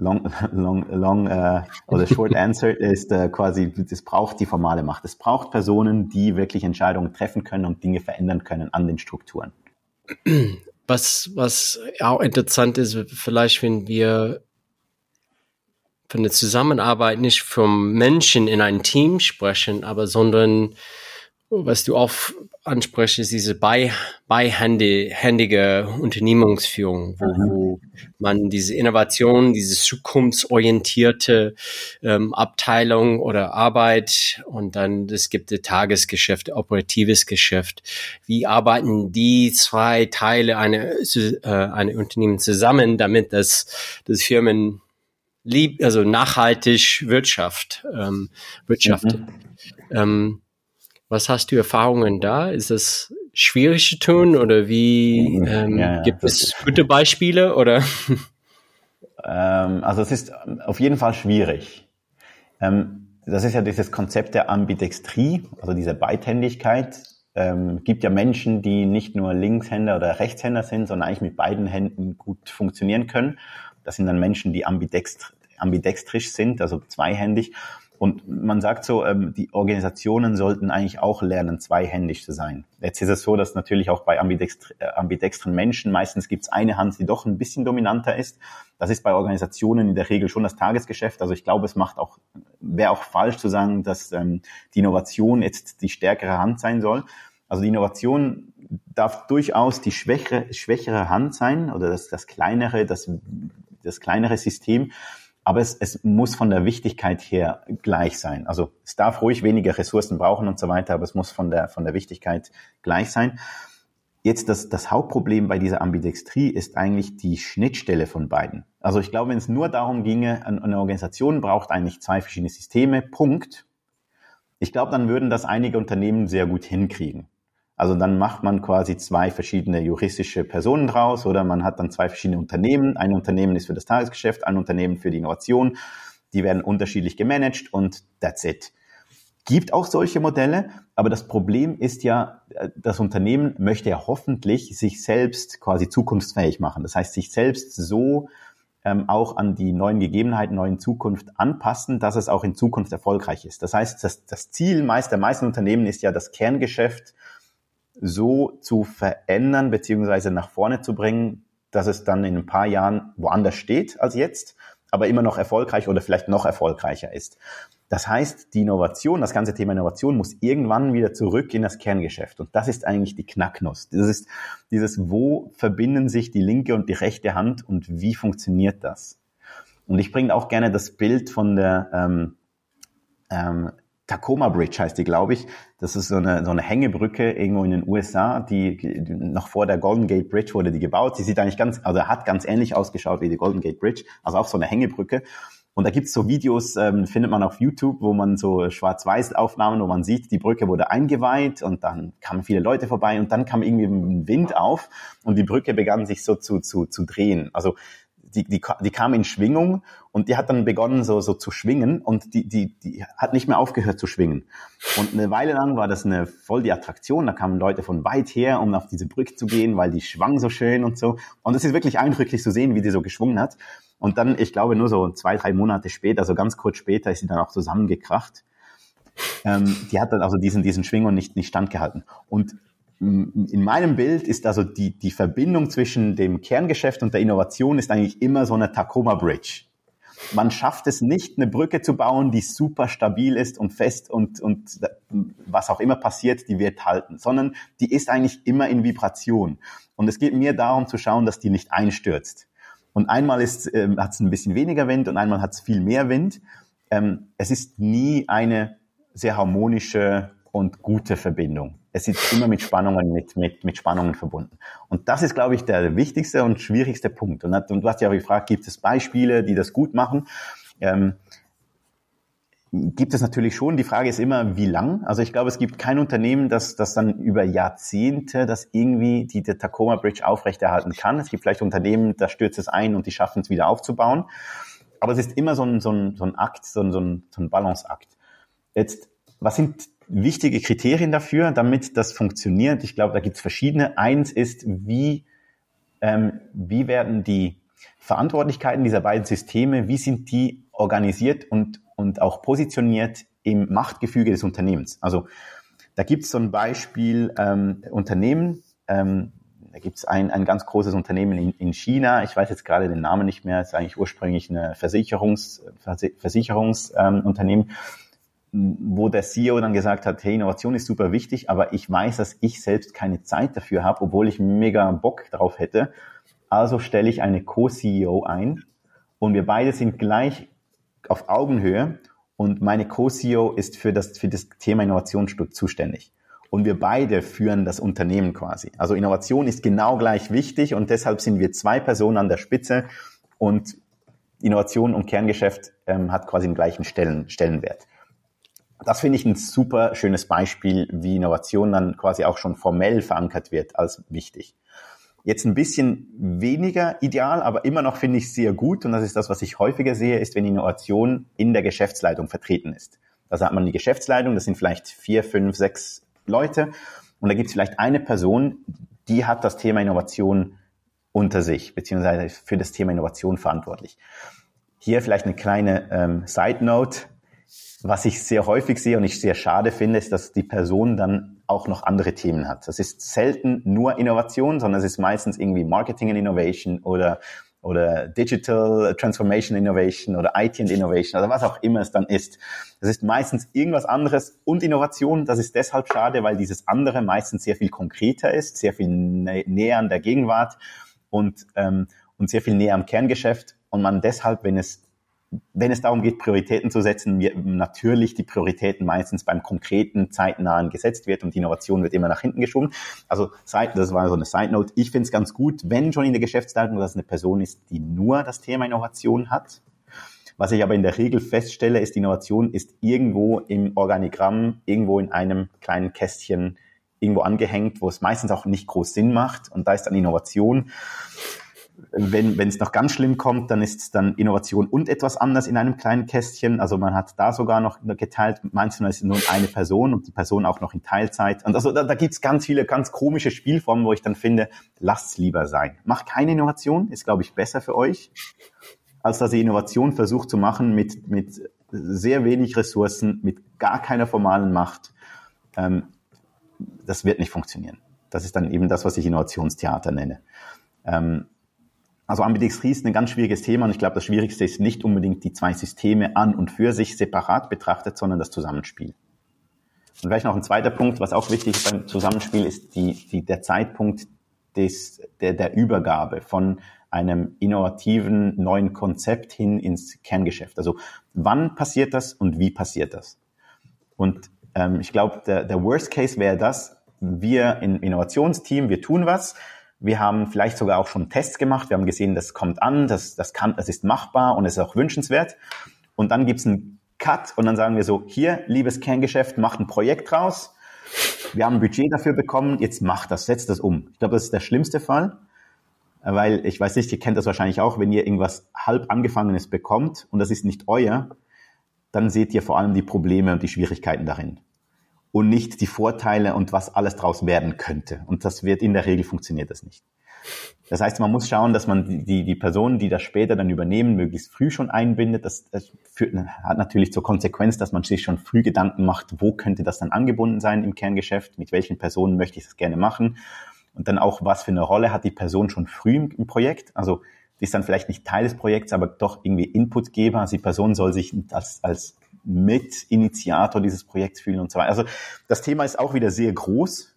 S3: long, long, long äh, oder short answer ist äh, quasi, es braucht die formale Macht. Es braucht Personen, die wirklich Entscheidungen treffen können und Dinge verändern können an den Strukturen.
S2: Was, was auch interessant ist, vielleicht wenn wir von der Zusammenarbeit nicht vom Menschen in einem Team sprechen, aber sondern was du auch ansprichst, ist diese bei, beihändige Unternehmungsführung, wo, wo man diese Innovation, diese zukunftsorientierte ähm, Abteilung oder Arbeit und dann es gibt das Tagesgeschäft, operatives Geschäft. Wie arbeiten die zwei Teile einer äh, eine Unternehmen zusammen, damit das, das Firmen lieb, also nachhaltig Wirtschaft, ähm, Wirtschaft. Mhm. Ähm, was hast du Erfahrungen da? Ist das schwierig zu tun oder wie mhm. ähm, ja, ja, gibt es gute Beispiele oder?
S3: Ähm, also es ist auf jeden Fall schwierig. Ähm, das ist ja dieses Konzept der Ambidextrie, also diese Beidhändigkeit. Ähm, gibt ja Menschen, die nicht nur Linkshänder oder Rechtshänder sind, sondern eigentlich mit beiden Händen gut funktionieren können. Das sind dann Menschen, die ambidextr ambidextrisch sind, also zweihändig. Und man sagt so, ähm, die Organisationen sollten eigentlich auch lernen, zweihändig zu sein. Jetzt ist es so, dass natürlich auch bei ambidextr äh, ambidextren Menschen meistens gibt es eine Hand, die doch ein bisschen dominanter ist. Das ist bei Organisationen in der Regel schon das Tagesgeschäft. Also ich glaube, es macht auch, wäre auch falsch zu sagen, dass ähm, die Innovation jetzt die stärkere Hand sein soll. Also die Innovation darf durchaus die schwächere, schwächere Hand sein oder das, das kleinere, das, das kleinere System aber es, es muss von der Wichtigkeit her gleich sein. Also es darf ruhig weniger Ressourcen brauchen und so weiter, aber es muss von der, von der Wichtigkeit gleich sein. Jetzt das, das Hauptproblem bei dieser Ambidextrie ist eigentlich die Schnittstelle von beiden. Also ich glaube, wenn es nur darum ginge, eine Organisation braucht eigentlich zwei verschiedene Systeme, Punkt. Ich glaube, dann würden das einige Unternehmen sehr gut hinkriegen. Also dann macht man quasi zwei verschiedene juristische Personen draus oder man hat dann zwei verschiedene Unternehmen. Ein Unternehmen ist für das Tagesgeschäft, ein Unternehmen für die Innovation. Die werden unterschiedlich gemanagt und that's it. Gibt auch solche Modelle, aber das Problem ist ja, das Unternehmen möchte ja hoffentlich sich selbst quasi zukunftsfähig machen. Das heißt, sich selbst so ähm, auch an die neuen Gegebenheiten, neuen Zukunft anpassen, dass es auch in Zukunft erfolgreich ist. Das heißt, das, das Ziel meist der meisten Unternehmen ist ja das Kerngeschäft so zu verändern beziehungsweise nach vorne zu bringen, dass es dann in ein paar Jahren woanders steht als jetzt, aber immer noch erfolgreich oder vielleicht noch erfolgreicher ist. Das heißt, die Innovation, das ganze Thema Innovation muss irgendwann wieder zurück in das Kerngeschäft. Und das ist eigentlich die Knacknuss. Das ist dieses, wo verbinden sich die linke und die rechte Hand und wie funktioniert das? Und ich bringe auch gerne das Bild von der ähm, ähm, Tacoma Bridge heißt die, glaube ich. Das ist so eine, so eine Hängebrücke irgendwo in den USA, die, noch vor der Golden Gate Bridge wurde die gebaut. Sie sieht eigentlich ganz, also hat ganz ähnlich ausgeschaut wie die Golden Gate Bridge, also auch so eine Hängebrücke. Und da gibt's so Videos, ähm, findet man auf YouTube, wo man so Schwarz-Weiß-Aufnahmen, wo man sieht, die Brücke wurde eingeweiht und dann kamen viele Leute vorbei und dann kam irgendwie ein Wind auf und die Brücke begann sich so zu, zu, zu drehen. Also die, die, die kam in Schwingung und die hat dann begonnen so, so zu schwingen und die, die, die hat nicht mehr aufgehört zu schwingen. Und eine Weile lang war das eine voll die Attraktion. Da kamen Leute von weit her, um auf diese Brücke zu gehen, weil die schwang so schön und so. Und es ist wirklich eindrücklich zu sehen, wie die so geschwungen hat. Und dann, ich glaube, nur so zwei, drei Monate später, so ganz kurz später, ist sie dann auch zusammengekracht. Ähm, die hat dann also diesen, diesen Schwingung nicht, nicht standgehalten. Und in meinem Bild ist also die, die Verbindung zwischen dem Kerngeschäft und der Innovation ist eigentlich immer so eine Tacoma Bridge. Man schafft es nicht, eine Brücke zu bauen, die super stabil ist und fest und, und was auch immer passiert, die wird halten, sondern die ist eigentlich immer in Vibration. Und es geht mir darum zu schauen, dass die nicht einstürzt. Und einmal ist, ähm, hat es ein bisschen weniger Wind und einmal hat es viel mehr Wind. Ähm, es ist nie eine sehr harmonische und gute Verbindung es ist immer mit Spannungen, mit, mit, mit Spannungen verbunden. Und das ist, glaube ich, der wichtigste und schwierigste Punkt. Und, und du hast ja auch gefragt, gibt es Beispiele, die das gut machen? Ähm, gibt es natürlich schon. Die Frage ist immer, wie lang? Also ich glaube, es gibt kein Unternehmen, das, das dann über Jahrzehnte das irgendwie die, die Tacoma Bridge aufrechterhalten kann. Es gibt vielleicht Unternehmen, da stürzt es ein und die schaffen es wieder aufzubauen. Aber es ist immer so ein, so ein, so ein Akt, so ein, so ein, so ein Balanceakt. Jetzt, was sind wichtige Kriterien dafür, damit das funktioniert. Ich glaube, da gibt es verschiedene. Eins ist, wie, ähm, wie werden die Verantwortlichkeiten dieser beiden Systeme, wie sind die organisiert und, und auch positioniert im Machtgefüge des Unternehmens? Also da gibt es so ein Beispiel ähm, Unternehmen, ähm, da gibt es ein, ein ganz großes Unternehmen in, in China, ich weiß jetzt gerade den Namen nicht mehr, ist eigentlich ursprünglich eine Versicherungs, Versicherungsunternehmen. Ähm, wo der CEO dann gesagt hat, hey, Innovation ist super wichtig, aber ich weiß, dass ich selbst keine Zeit dafür habe, obwohl ich mega Bock drauf hätte. Also stelle ich eine Co-CEO ein und wir beide sind gleich auf Augenhöhe und meine Co-CEO ist für das, für das Thema Innovation zuständig. Und wir beide führen das Unternehmen quasi. Also Innovation ist genau gleich wichtig und deshalb sind wir zwei Personen an der Spitze und Innovation und Kerngeschäft ähm, hat quasi den gleichen Stellen, Stellenwert das finde ich ein super schönes Beispiel, wie Innovation dann quasi auch schon formell verankert wird als wichtig. Jetzt ein bisschen weniger ideal, aber immer noch finde ich sehr gut. Und das ist das, was ich häufiger sehe, ist, wenn Innovation in der Geschäftsleitung vertreten ist. Da hat man die Geschäftsleitung, das sind vielleicht vier, fünf, sechs Leute. Und da gibt es vielleicht eine Person, die hat das Thema Innovation unter sich, beziehungsweise für das Thema Innovation verantwortlich. Hier vielleicht eine kleine ähm, Side Note. Was ich sehr häufig sehe und ich sehr schade finde, ist, dass die Person dann auch noch andere Themen hat. Das ist selten nur Innovation, sondern es ist meistens irgendwie Marketing and Innovation oder oder Digital Transformation Innovation oder IT and Innovation oder was auch immer es dann ist. Das ist meistens irgendwas anderes und Innovation. Das ist deshalb schade, weil dieses andere meistens sehr viel konkreter ist, sehr viel nä näher an der Gegenwart und, ähm, und sehr viel näher am Kerngeschäft und man deshalb, wenn es wenn es darum geht, Prioritäten zu setzen, natürlich die Prioritäten meistens beim konkreten, zeitnahen gesetzt wird und die Innovation wird immer nach hinten geschoben. Also das war so eine Side Note. Ich finde es ganz gut, wenn schon in der Geschäftsleitung, dass es eine Person ist, die nur das Thema Innovation hat. Was ich aber in der Regel feststelle, ist, Innovation ist irgendwo im Organigramm, irgendwo in einem kleinen Kästchen irgendwo angehängt, wo es meistens auch nicht groß Sinn macht. Und da ist dann Innovation wenn es noch ganz schlimm kommt, dann ist es dann Innovation und etwas anders in einem kleinen Kästchen. Also man hat da sogar noch geteilt, manchmal ist es nur eine Person und die Person auch noch in Teilzeit. Und also da, da gibt es ganz viele ganz komische Spielformen, wo ich dann finde, lasst lieber sein. Macht keine Innovation, ist glaube ich besser für euch, als dass ihr Innovation versucht zu machen mit mit sehr wenig Ressourcen, mit gar keiner formalen Macht. Ähm, das wird nicht funktionieren. Das ist dann eben das, was ich Innovationstheater nenne. Ähm, also Ambidextrie ist ein ganz schwieriges Thema und ich glaube, das Schwierigste ist nicht unbedingt die zwei Systeme an und für sich separat betrachtet, sondern das Zusammenspiel. Und vielleicht noch ein zweiter Punkt, was auch wichtig ist beim Zusammenspiel, ist die, die, der Zeitpunkt des, der, der Übergabe von einem innovativen neuen Konzept hin ins Kerngeschäft. Also wann passiert das und wie passiert das? Und ähm, ich glaube, der, der Worst Case wäre das, wir im Innovationsteam, wir tun was, wir haben vielleicht sogar auch schon Tests gemacht, wir haben gesehen, das kommt an, das, das, kann, das ist machbar und es ist auch wünschenswert. Und dann gibt's einen Cut und dann sagen wir so, hier, liebes Kerngeschäft, macht ein Projekt raus. Wir haben ein Budget dafür bekommen, jetzt macht das, setzt das um. Ich glaube, das ist der schlimmste Fall, weil ich weiß nicht, ihr kennt das wahrscheinlich auch, wenn ihr irgendwas halb angefangenes bekommt und das ist nicht euer, dann seht ihr vor allem die Probleme und die Schwierigkeiten darin und nicht die Vorteile und was alles draus werden könnte. Und das wird in der Regel funktioniert das nicht. Das heißt, man muss schauen, dass man die, die Personen, die das später dann übernehmen, möglichst früh schon einbindet. Das, das führt, hat natürlich zur Konsequenz, dass man sich schon früh Gedanken macht, wo könnte das dann angebunden sein im Kerngeschäft, mit welchen Personen möchte ich das gerne machen und dann auch, was für eine Rolle hat die Person schon früh im, im Projekt. Also die ist dann vielleicht nicht Teil des Projekts, aber doch irgendwie Inputgeber. Also die Person soll sich als, als Mitinitiator dieses Projekts fühlen und so weiter. Also das Thema ist auch wieder sehr groß,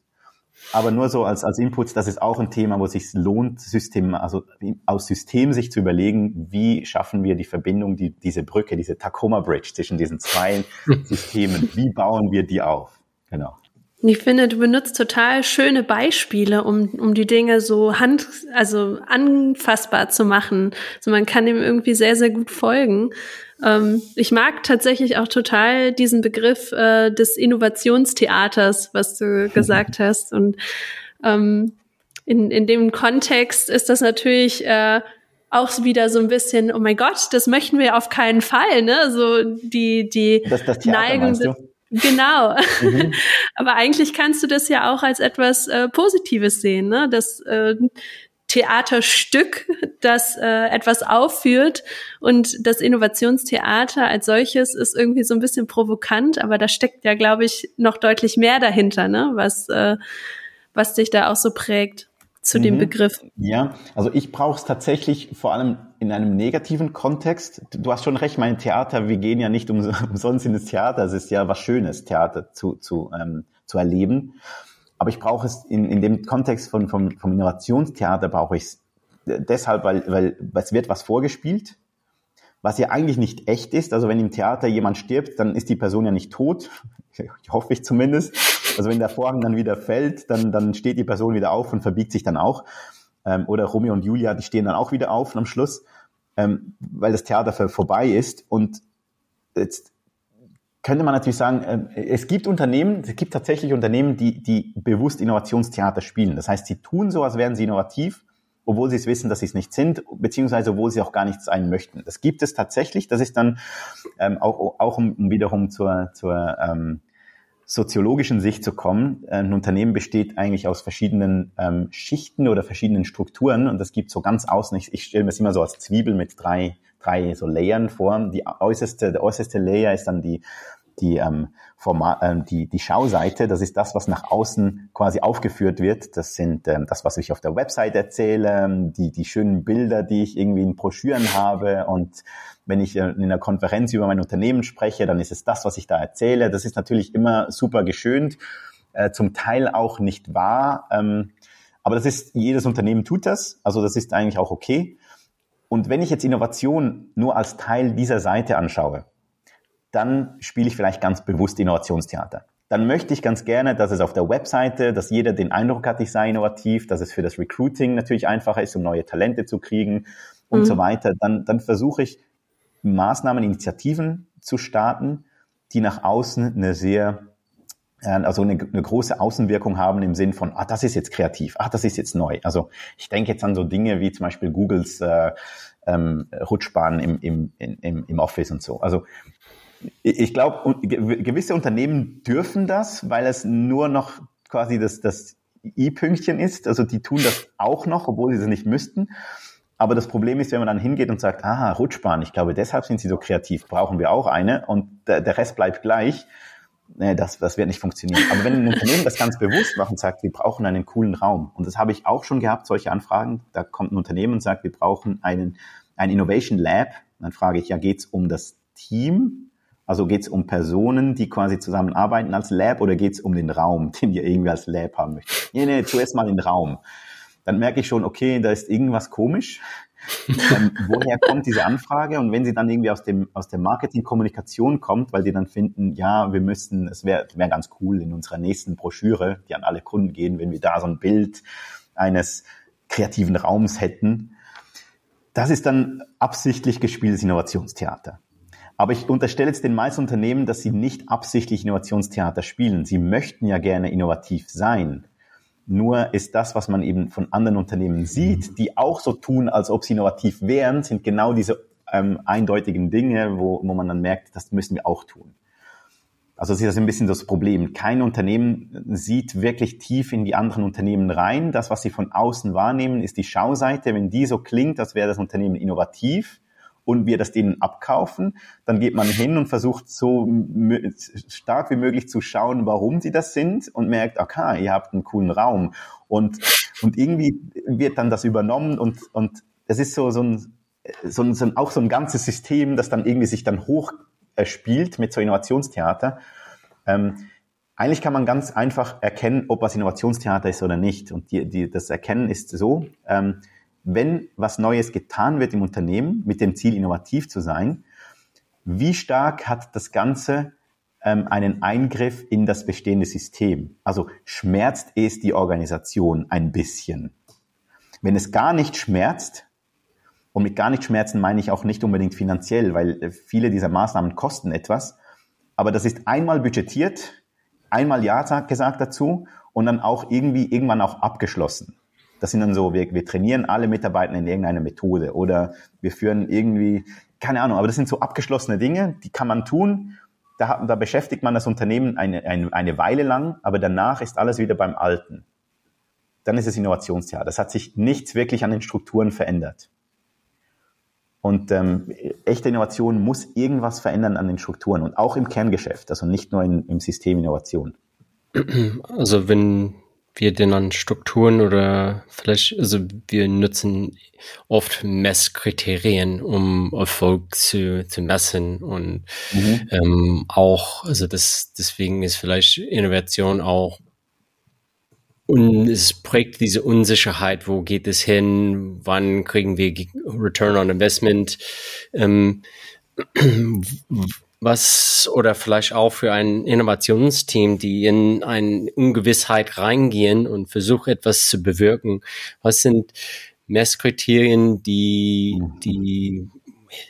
S3: aber nur so als, als Input, das ist auch ein Thema, wo es sich lohnt, System, also aus System sich zu überlegen, wie schaffen wir die Verbindung, die, diese Brücke, diese Tacoma Bridge zwischen diesen zwei [LAUGHS] Systemen, wie bauen wir die auf? Genau.
S4: Ich finde, du benutzt total schöne Beispiele, um, um die Dinge so hand, also anfassbar zu machen. So man kann dem irgendwie sehr, sehr gut folgen. Ähm, ich mag tatsächlich auch total diesen Begriff äh, des Innovationstheaters, was du [LAUGHS] gesagt hast. Und ähm, in, in dem Kontext ist das natürlich äh, auch wieder so ein bisschen, oh mein Gott, das möchten wir auf keinen Fall, ne? So die, die
S3: das, das Theater, Neigung.
S4: Genau. Mhm. [LAUGHS] Aber eigentlich kannst du das ja auch als etwas äh, Positives sehen, ne? Das äh, Theaterstück, das äh, etwas aufführt und das Innovationstheater als solches ist irgendwie so ein bisschen provokant, aber da steckt ja, glaube ich, noch deutlich mehr dahinter, ne? Was äh, was dich da auch so prägt zu mhm. dem Begriff.
S3: Ja, also ich brauche es tatsächlich vor allem in einem negativen Kontext. Du hast schon recht, mein Theater, wir gehen ja nicht um, [LAUGHS] umsonst in das Theater. Es ist ja was Schönes, Theater zu, zu, ähm, zu erleben. Aber ich brauche es in, in dem Kontext von, vom, vom Innovationstheater brauche ich es deshalb, weil, weil es wird was vorgespielt, was ja eigentlich nicht echt ist. Also wenn im Theater jemand stirbt, dann ist die Person ja nicht tot. [LAUGHS] Hoffe ich zumindest. Also wenn der Vorhang dann wieder fällt, dann, dann steht die Person wieder auf und verbiegt sich dann auch. Ähm, oder Romeo und Julia, die stehen dann auch wieder auf am Schluss, ähm, weil das Theater vorbei ist. Und jetzt könnte man natürlich sagen, äh, es gibt Unternehmen, es gibt tatsächlich Unternehmen, die, die bewusst Innovationstheater spielen. Das heißt, sie tun so, als wären sie innovativ, obwohl sie es wissen, dass sie es nicht sind, beziehungsweise obwohl sie auch gar nicht sein möchten. Das gibt es tatsächlich. Das ist dann ähm, auch, auch um, wiederum zur, zur ähm, soziologischen Sicht zu kommen. Ein Unternehmen besteht eigentlich aus verschiedenen ähm, Schichten oder verschiedenen Strukturen und das gibt so ganz außen. Ich, ich stelle mir es immer so als Zwiebel mit drei, drei so Layern vor. Die äußerste, der äußerste Layer ist dann die die, ähm, Format, ähm, die, die Schauseite, das ist das, was nach außen quasi aufgeführt wird. Das sind ähm, das, was ich auf der Website erzähle, die, die schönen Bilder, die ich irgendwie in Broschüren habe und wenn ich äh, in einer Konferenz über mein Unternehmen spreche, dann ist es das, was ich da erzähle. Das ist natürlich immer super geschönt, äh, zum Teil auch nicht wahr. Ähm, aber das ist, jedes Unternehmen tut das, also das ist eigentlich auch okay. Und wenn ich jetzt Innovation nur als Teil dieser Seite anschaue, dann spiele ich vielleicht ganz bewusst Innovationstheater. Dann möchte ich ganz gerne, dass es auf der Webseite, dass jeder den Eindruck hat, ich sei innovativ, dass es für das Recruiting natürlich einfacher ist, um neue Talente zu kriegen und mhm. so weiter. Dann, dann versuche ich Maßnahmen, Initiativen zu starten, die nach außen eine sehr äh, also eine, eine große Außenwirkung haben im Sinn von, ah, das ist jetzt kreativ, ah, das ist jetzt neu. Also ich denke jetzt an so Dinge wie zum Beispiel Googles äh, ähm, Rutschbahn im, im, im, im Office und so. Also ich glaube, gewisse Unternehmen dürfen das, weil es nur noch quasi das, das I-Pünktchen ist. Also die tun das auch noch, obwohl sie es nicht müssten. Aber das Problem ist, wenn man dann hingeht und sagt, aha, Rutschbahn, ich glaube, deshalb sind sie so kreativ, brauchen wir auch eine und der, der Rest bleibt gleich. Nee, das, das wird nicht funktionieren. Aber wenn ein Unternehmen das ganz bewusst macht und sagt, wir brauchen einen coolen Raum, und das habe ich auch schon gehabt, solche Anfragen, da kommt ein Unternehmen und sagt, wir brauchen einen, ein Innovation Lab, dann frage ich, ja, geht's um das Team also geht es um Personen, die quasi zusammenarbeiten als Lab oder geht es um den Raum, [LAUGHS] den ihr irgendwie als Lab haben möchtet? Nee, nee, zuerst mal den Raum. Dann merke ich schon, okay, da ist irgendwas komisch. [LAUGHS] ähm, woher kommt diese Anfrage? Und wenn sie dann irgendwie aus dem aus der Marketing-Kommunikation kommt, weil die dann finden, ja, wir müssen, es wäre wär ganz cool in unserer nächsten Broschüre, die an alle Kunden gehen, wenn wir da so ein Bild eines kreativen Raums hätten. Das ist dann absichtlich gespieltes Innovationstheater. Aber ich unterstelle jetzt den meisten Unternehmen, dass sie nicht absichtlich Innovationstheater spielen. Sie möchten ja gerne innovativ sein. Nur ist das, was man eben von anderen Unternehmen sieht, die auch so tun, als ob sie innovativ wären, sind genau diese ähm, eindeutigen Dinge, wo, wo man dann merkt, das müssen wir auch tun. Also das ist ein bisschen das Problem. Kein Unternehmen sieht wirklich tief in die anderen Unternehmen rein. Das, was sie von außen wahrnehmen, ist die Schauseite. Wenn die so klingt, als wäre das Unternehmen innovativ, und wir das denen abkaufen, dann geht man hin und versucht so stark wie möglich zu schauen, warum sie das sind und merkt, okay, ihr habt einen coolen Raum und, und irgendwie wird dann das übernommen und, und es ist so, so ein, so ein, so ein, auch so ein ganzes System, das dann irgendwie sich dann hoch spielt mit so Innovationstheater. Ähm, eigentlich kann man ganz einfach erkennen, ob was Innovationstheater ist oder nicht. Und die, die, das Erkennen ist so, ähm, wenn was Neues getan wird im Unternehmen mit dem Ziel, innovativ zu sein, wie stark hat das Ganze ähm, einen Eingriff in das bestehende System? Also schmerzt es die Organisation ein bisschen? Wenn es gar nicht schmerzt, und mit gar nicht schmerzen meine ich auch nicht unbedingt finanziell, weil äh, viele dieser Maßnahmen kosten etwas, aber das ist einmal budgetiert, einmal Ja gesagt dazu und dann auch irgendwie irgendwann auch abgeschlossen. Das sind dann so, wir, wir trainieren alle Mitarbeiter in irgendeiner Methode oder wir führen irgendwie, keine Ahnung, aber das sind so abgeschlossene Dinge, die kann man tun. Da, da beschäftigt man das Unternehmen eine, eine, eine Weile lang, aber danach ist alles wieder beim Alten. Dann ist es Innovationsjahr. Das hat sich nichts wirklich an den Strukturen verändert. Und ähm, echte Innovation muss irgendwas verändern an den Strukturen und auch im Kerngeschäft, also nicht nur in, im System Innovation.
S2: Also wenn wir denn an Strukturen oder vielleicht, also wir nutzen oft Messkriterien, um Erfolg zu, zu messen und mhm. ähm, auch, also das, deswegen ist vielleicht Innovation auch und es prägt diese Unsicherheit, wo geht es hin, wann kriegen wir Return on Investment, ähm, was oder vielleicht auch für ein Innovationsteam, die in eine Ungewissheit reingehen und versuchen etwas zu bewirken. Was sind Messkriterien, die die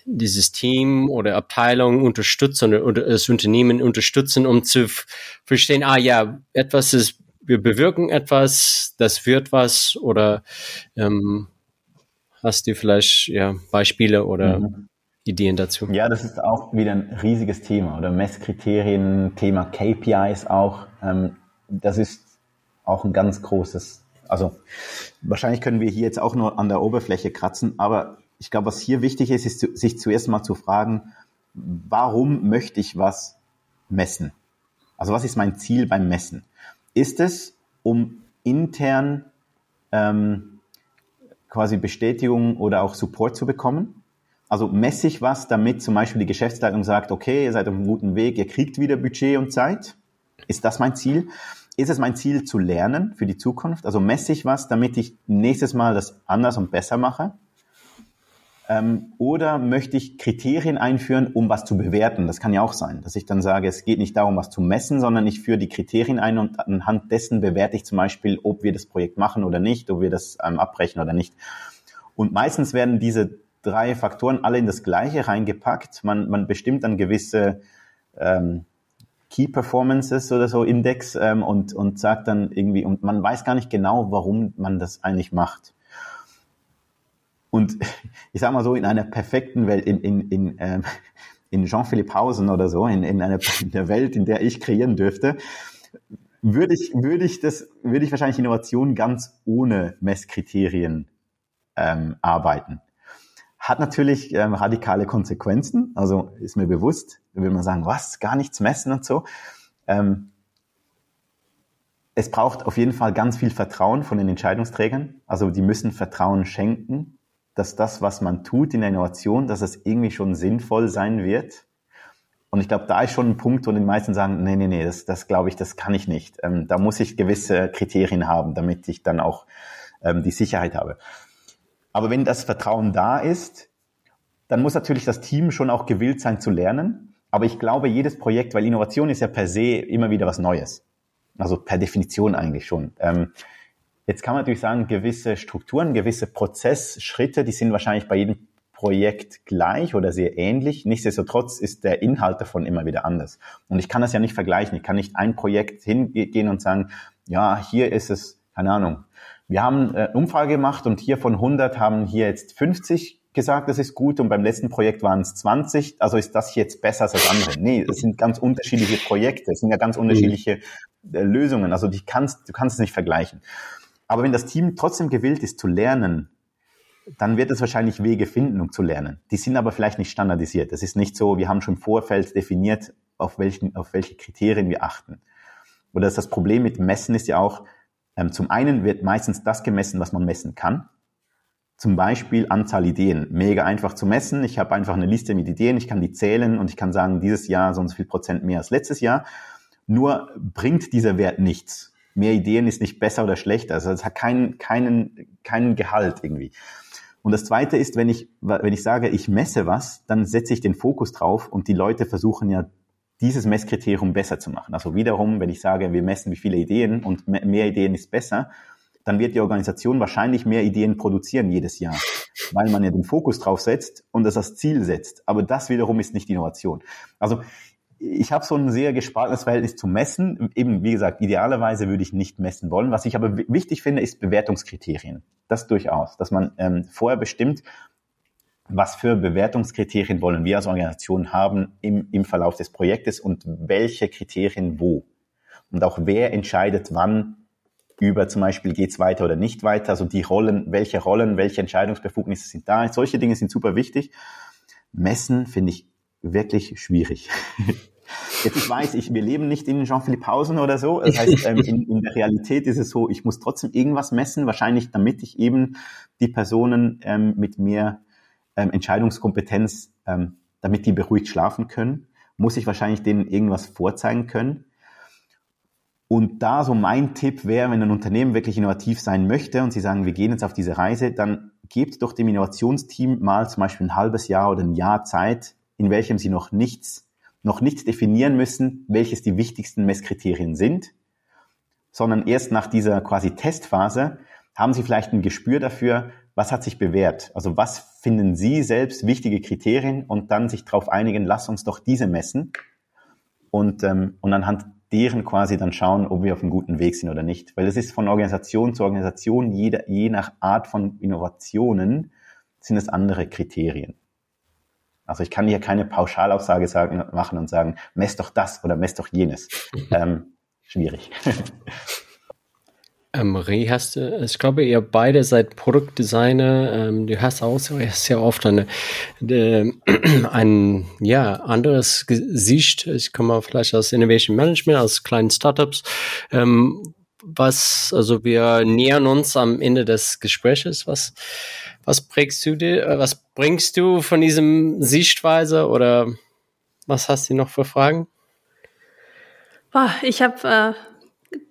S2: dieses Team oder Abteilung unterstützen oder, das Unternehmen unterstützen, um zu verstehen, ah ja, etwas ist, wir bewirken etwas, das wird was oder ähm, hast du vielleicht ja Beispiele oder mhm. Ideen dazu?
S3: Ja, das ist auch wieder ein riesiges Thema oder Messkriterien, Thema KPIs auch. Ähm, das ist auch ein ganz großes, also wahrscheinlich können wir hier jetzt auch nur an der Oberfläche kratzen, aber ich glaube, was hier wichtig ist, ist sich zuerst mal zu fragen, warum möchte ich was messen? Also was ist mein Ziel beim Messen? Ist es, um intern ähm, quasi Bestätigung oder auch Support zu bekommen? Also messe ich was, damit zum Beispiel die Geschäftsleitung sagt, okay, ihr seid auf einem guten Weg, ihr kriegt wieder Budget und Zeit. Ist das mein Ziel? Ist es mein Ziel zu lernen für die Zukunft? Also messe ich was, damit ich nächstes Mal das anders und besser mache? Ähm, oder möchte ich Kriterien einführen, um was zu bewerten? Das kann ja auch sein, dass ich dann sage, es geht nicht darum, was zu messen, sondern ich führe die Kriterien ein und anhand dessen bewerte ich zum Beispiel, ob wir das Projekt machen oder nicht, ob wir das ähm, abbrechen oder nicht. Und meistens werden diese drei Faktoren alle in das Gleiche reingepackt. Man, man bestimmt dann gewisse ähm, Key Performances oder so Index ähm, und, und sagt dann irgendwie, und man weiß gar nicht genau, warum man das eigentlich macht. Und [LAUGHS] ich sage mal so, in einer perfekten Welt, in, in, in, ähm, in Jean-Philippe Hausen oder so, in, in, einer, [LAUGHS] in der Welt, in der ich kreieren dürfte, würde ich, würde ich das, würde ich wahrscheinlich Innovation ganz ohne Messkriterien ähm, arbeiten. Hat natürlich ähm, radikale Konsequenzen, also ist mir bewusst, da will man sagen, was, gar nichts messen und so. Ähm, es braucht auf jeden Fall ganz viel Vertrauen von den Entscheidungsträgern. Also die müssen Vertrauen schenken, dass das, was man tut in der Innovation, dass es irgendwie schon sinnvoll sein wird. Und ich glaube, da ist schon ein Punkt, wo die meisten sagen, nee, nee, nee, das, das glaube ich, das kann ich nicht. Ähm, da muss ich gewisse Kriterien haben, damit ich dann auch ähm, die Sicherheit habe. Aber wenn das Vertrauen da ist, dann muss natürlich das Team schon auch gewillt sein zu lernen. Aber ich glaube, jedes Projekt, weil Innovation ist ja per se immer wieder was Neues. Also per Definition eigentlich schon. Ähm, jetzt kann man natürlich sagen, gewisse Strukturen, gewisse Prozessschritte, die sind wahrscheinlich bei jedem Projekt gleich oder sehr ähnlich. Nichtsdestotrotz ist der Inhalt davon immer wieder anders. Und ich kann das ja nicht vergleichen. Ich kann nicht ein Projekt hingehen und sagen, ja, hier ist es, keine Ahnung. Wir haben eine Umfrage gemacht und hier von 100 haben hier jetzt 50 gesagt, das ist gut und beim letzten Projekt waren es 20, also ist das jetzt besser als das andere. Nee, es sind ganz unterschiedliche Projekte, es sind ja ganz unterschiedliche äh, Lösungen, also die kannst, du kannst es nicht vergleichen. Aber wenn das Team trotzdem gewillt ist zu lernen, dann wird es wahrscheinlich Wege finden, um zu lernen. Die sind aber vielleicht nicht standardisiert. Es ist nicht so, wir haben schon im Vorfeld definiert, auf, welchen, auf welche Kriterien wir achten. Oder das Problem mit Messen ist ja auch, zum einen wird meistens das gemessen, was man messen kann. Zum Beispiel Anzahl Ideen. Mega einfach zu messen. Ich habe einfach eine Liste mit Ideen, ich kann die zählen und ich kann sagen, dieses Jahr so und so viel Prozent mehr als letztes Jahr. Nur bringt dieser Wert nichts. Mehr Ideen ist nicht besser oder schlechter. Also es hat keinen, keinen, keinen Gehalt irgendwie. Und das Zweite ist, wenn ich, wenn ich sage, ich messe was, dann setze ich den Fokus drauf und die Leute versuchen ja dieses Messkriterium besser zu machen. Also wiederum, wenn ich sage, wir messen wie viele Ideen und mehr Ideen ist besser, dann wird die Organisation wahrscheinlich mehr Ideen produzieren jedes Jahr, weil man ja den Fokus drauf setzt und das als Ziel setzt. Aber das wiederum ist nicht Innovation. Also ich habe so ein sehr gespaltenes Verhältnis zu Messen. Eben, wie gesagt, idealerweise würde ich nicht messen wollen. Was ich aber wichtig finde, ist Bewertungskriterien. Das durchaus, dass man ähm, vorher bestimmt, was für Bewertungskriterien wollen wir als Organisation haben im, im Verlauf des Projektes und welche Kriterien wo. Und auch wer entscheidet wann über zum Beispiel geht's weiter oder nicht weiter, also die Rollen, welche Rollen, welche Entscheidungsbefugnisse sind da. Solche Dinge sind super wichtig. Messen finde ich wirklich schwierig. [LAUGHS] Jetzt ich weiß, ich, wir leben nicht in Jean-Philippe Pausen oder so. Das heißt, ähm, in, in, der Realität ist es so, ich muss trotzdem irgendwas messen, wahrscheinlich damit ich eben die Personen ähm, mit mehr ähm, Entscheidungskompetenz, ähm, damit die beruhigt schlafen können, muss ich wahrscheinlich denen irgendwas vorzeigen können. Und da so mein Tipp wäre, wenn ein Unternehmen wirklich innovativ sein möchte und Sie sagen, wir gehen jetzt auf diese Reise, dann gebt doch dem Innovationsteam mal zum Beispiel ein halbes Jahr oder ein Jahr Zeit, in welchem Sie noch nichts, noch nichts definieren müssen, welches die wichtigsten Messkriterien sind, sondern erst nach dieser quasi Testphase haben Sie vielleicht ein Gespür dafür, was hat sich bewährt? Also was finden Sie selbst wichtige Kriterien und dann sich darauf einigen, lass uns doch diese messen und, ähm, und anhand deren quasi dann schauen, ob wir auf einem guten Weg sind oder nicht. Weil es ist von Organisation zu Organisation, jede, je nach Art von Innovationen sind es andere Kriterien. Also ich kann hier keine Pauschalaussage sagen, machen und sagen, mess doch das oder mess doch jenes. ähm, schwierig. [LAUGHS]
S2: Ähm, Marie, hast du, ich glaube, ihr beide seid Produktdesigner. Ähm, du hast auch sehr oft eine, eine, [CLEARS THROAT] ein ja, anderes Gesicht. Ich komme vielleicht aus Innovation Management, aus kleinen Startups. Ähm, was, also wir nähern uns am Ende des Gespräches. Was, was bringst du dir, äh, was bringst du von diesem Sichtweise oder was hast du noch für Fragen?
S4: Ich habe äh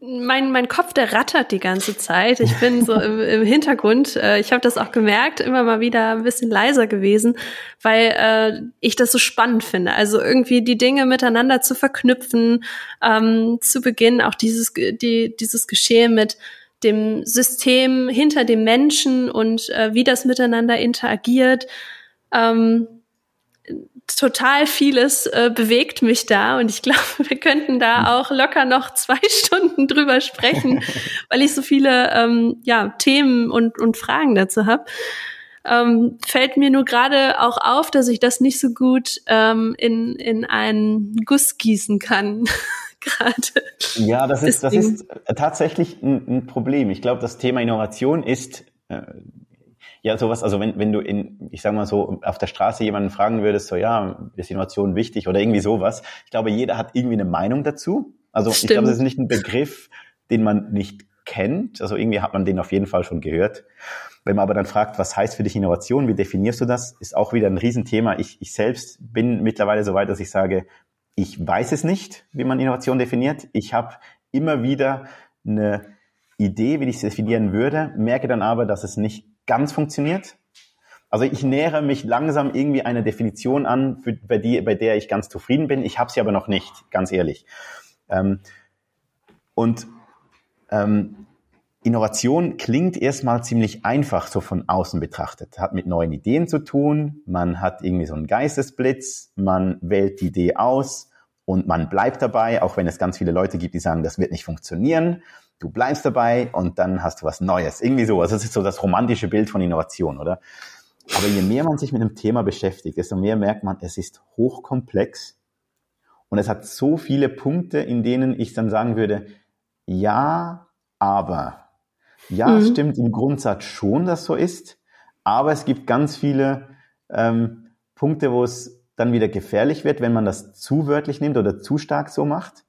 S4: mein, mein Kopf, der rattert die ganze Zeit. Ich bin so im, im Hintergrund. Äh, ich habe das auch gemerkt, immer mal wieder ein bisschen leiser gewesen, weil äh, ich das so spannend finde. Also irgendwie die Dinge miteinander zu verknüpfen. Ähm, zu Beginn auch dieses, die, dieses Geschehen mit dem System hinter dem Menschen und äh, wie das miteinander interagiert. Ähm, total vieles äh, bewegt mich da und ich glaube, [LAUGHS] wir könnten da auch locker noch [LAUGHS] zwei Stunden drüber sprechen, [LAUGHS] weil ich so viele ähm, ja, Themen und, und Fragen dazu habe. Ähm, fällt mir nur gerade auch auf, dass ich das nicht so gut ähm, in, in einen Guss gießen kann. gerade.
S3: Ja, das ist, das ist tatsächlich ein, ein Problem. Ich glaube, das Thema Innovation ist äh, ja, sowas, also wenn, wenn du in, ich sag mal so, auf der Straße jemanden fragen würdest, so ja, ist Innovation wichtig oder irgendwie sowas, ich glaube, jeder hat irgendwie eine Meinung dazu. Also Stimmt. ich glaube, das ist nicht ein Begriff, den man nicht kennt. Also irgendwie hat man den auf jeden Fall schon gehört. Wenn man aber dann fragt, was heißt für dich Innovation, wie definierst du das, ist auch wieder ein Riesenthema. Ich, ich selbst bin mittlerweile so weit, dass ich sage, ich weiß es nicht, wie man Innovation definiert. Ich habe immer wieder eine Idee, wie ich es definieren würde, merke dann aber, dass es nicht ganz funktioniert. Also ich nähere mich langsam irgendwie einer Definition an, für, bei, die, bei der ich ganz zufrieden bin. Ich habe sie aber noch nicht, ganz ehrlich. Ähm, und ähm, Innovation klingt erstmal ziemlich einfach so von außen betrachtet. Hat mit neuen Ideen zu tun, man hat irgendwie so einen Geistesblitz, man wählt die Idee aus und man bleibt dabei, auch wenn es ganz viele Leute gibt, die sagen, das wird nicht funktionieren. Du bleibst dabei und dann hast du was Neues. Irgendwie so. Also das ist so das romantische Bild von Innovation, oder? Aber je mehr man sich mit einem Thema beschäftigt, desto mehr merkt man, es ist hochkomplex und es hat so viele Punkte, in denen ich dann sagen würde, ja, aber ja, mhm. es stimmt im Grundsatz schon, dass so ist, aber es gibt ganz viele ähm, Punkte, wo es dann wieder gefährlich wird, wenn man das zu wörtlich nimmt oder zu stark so macht.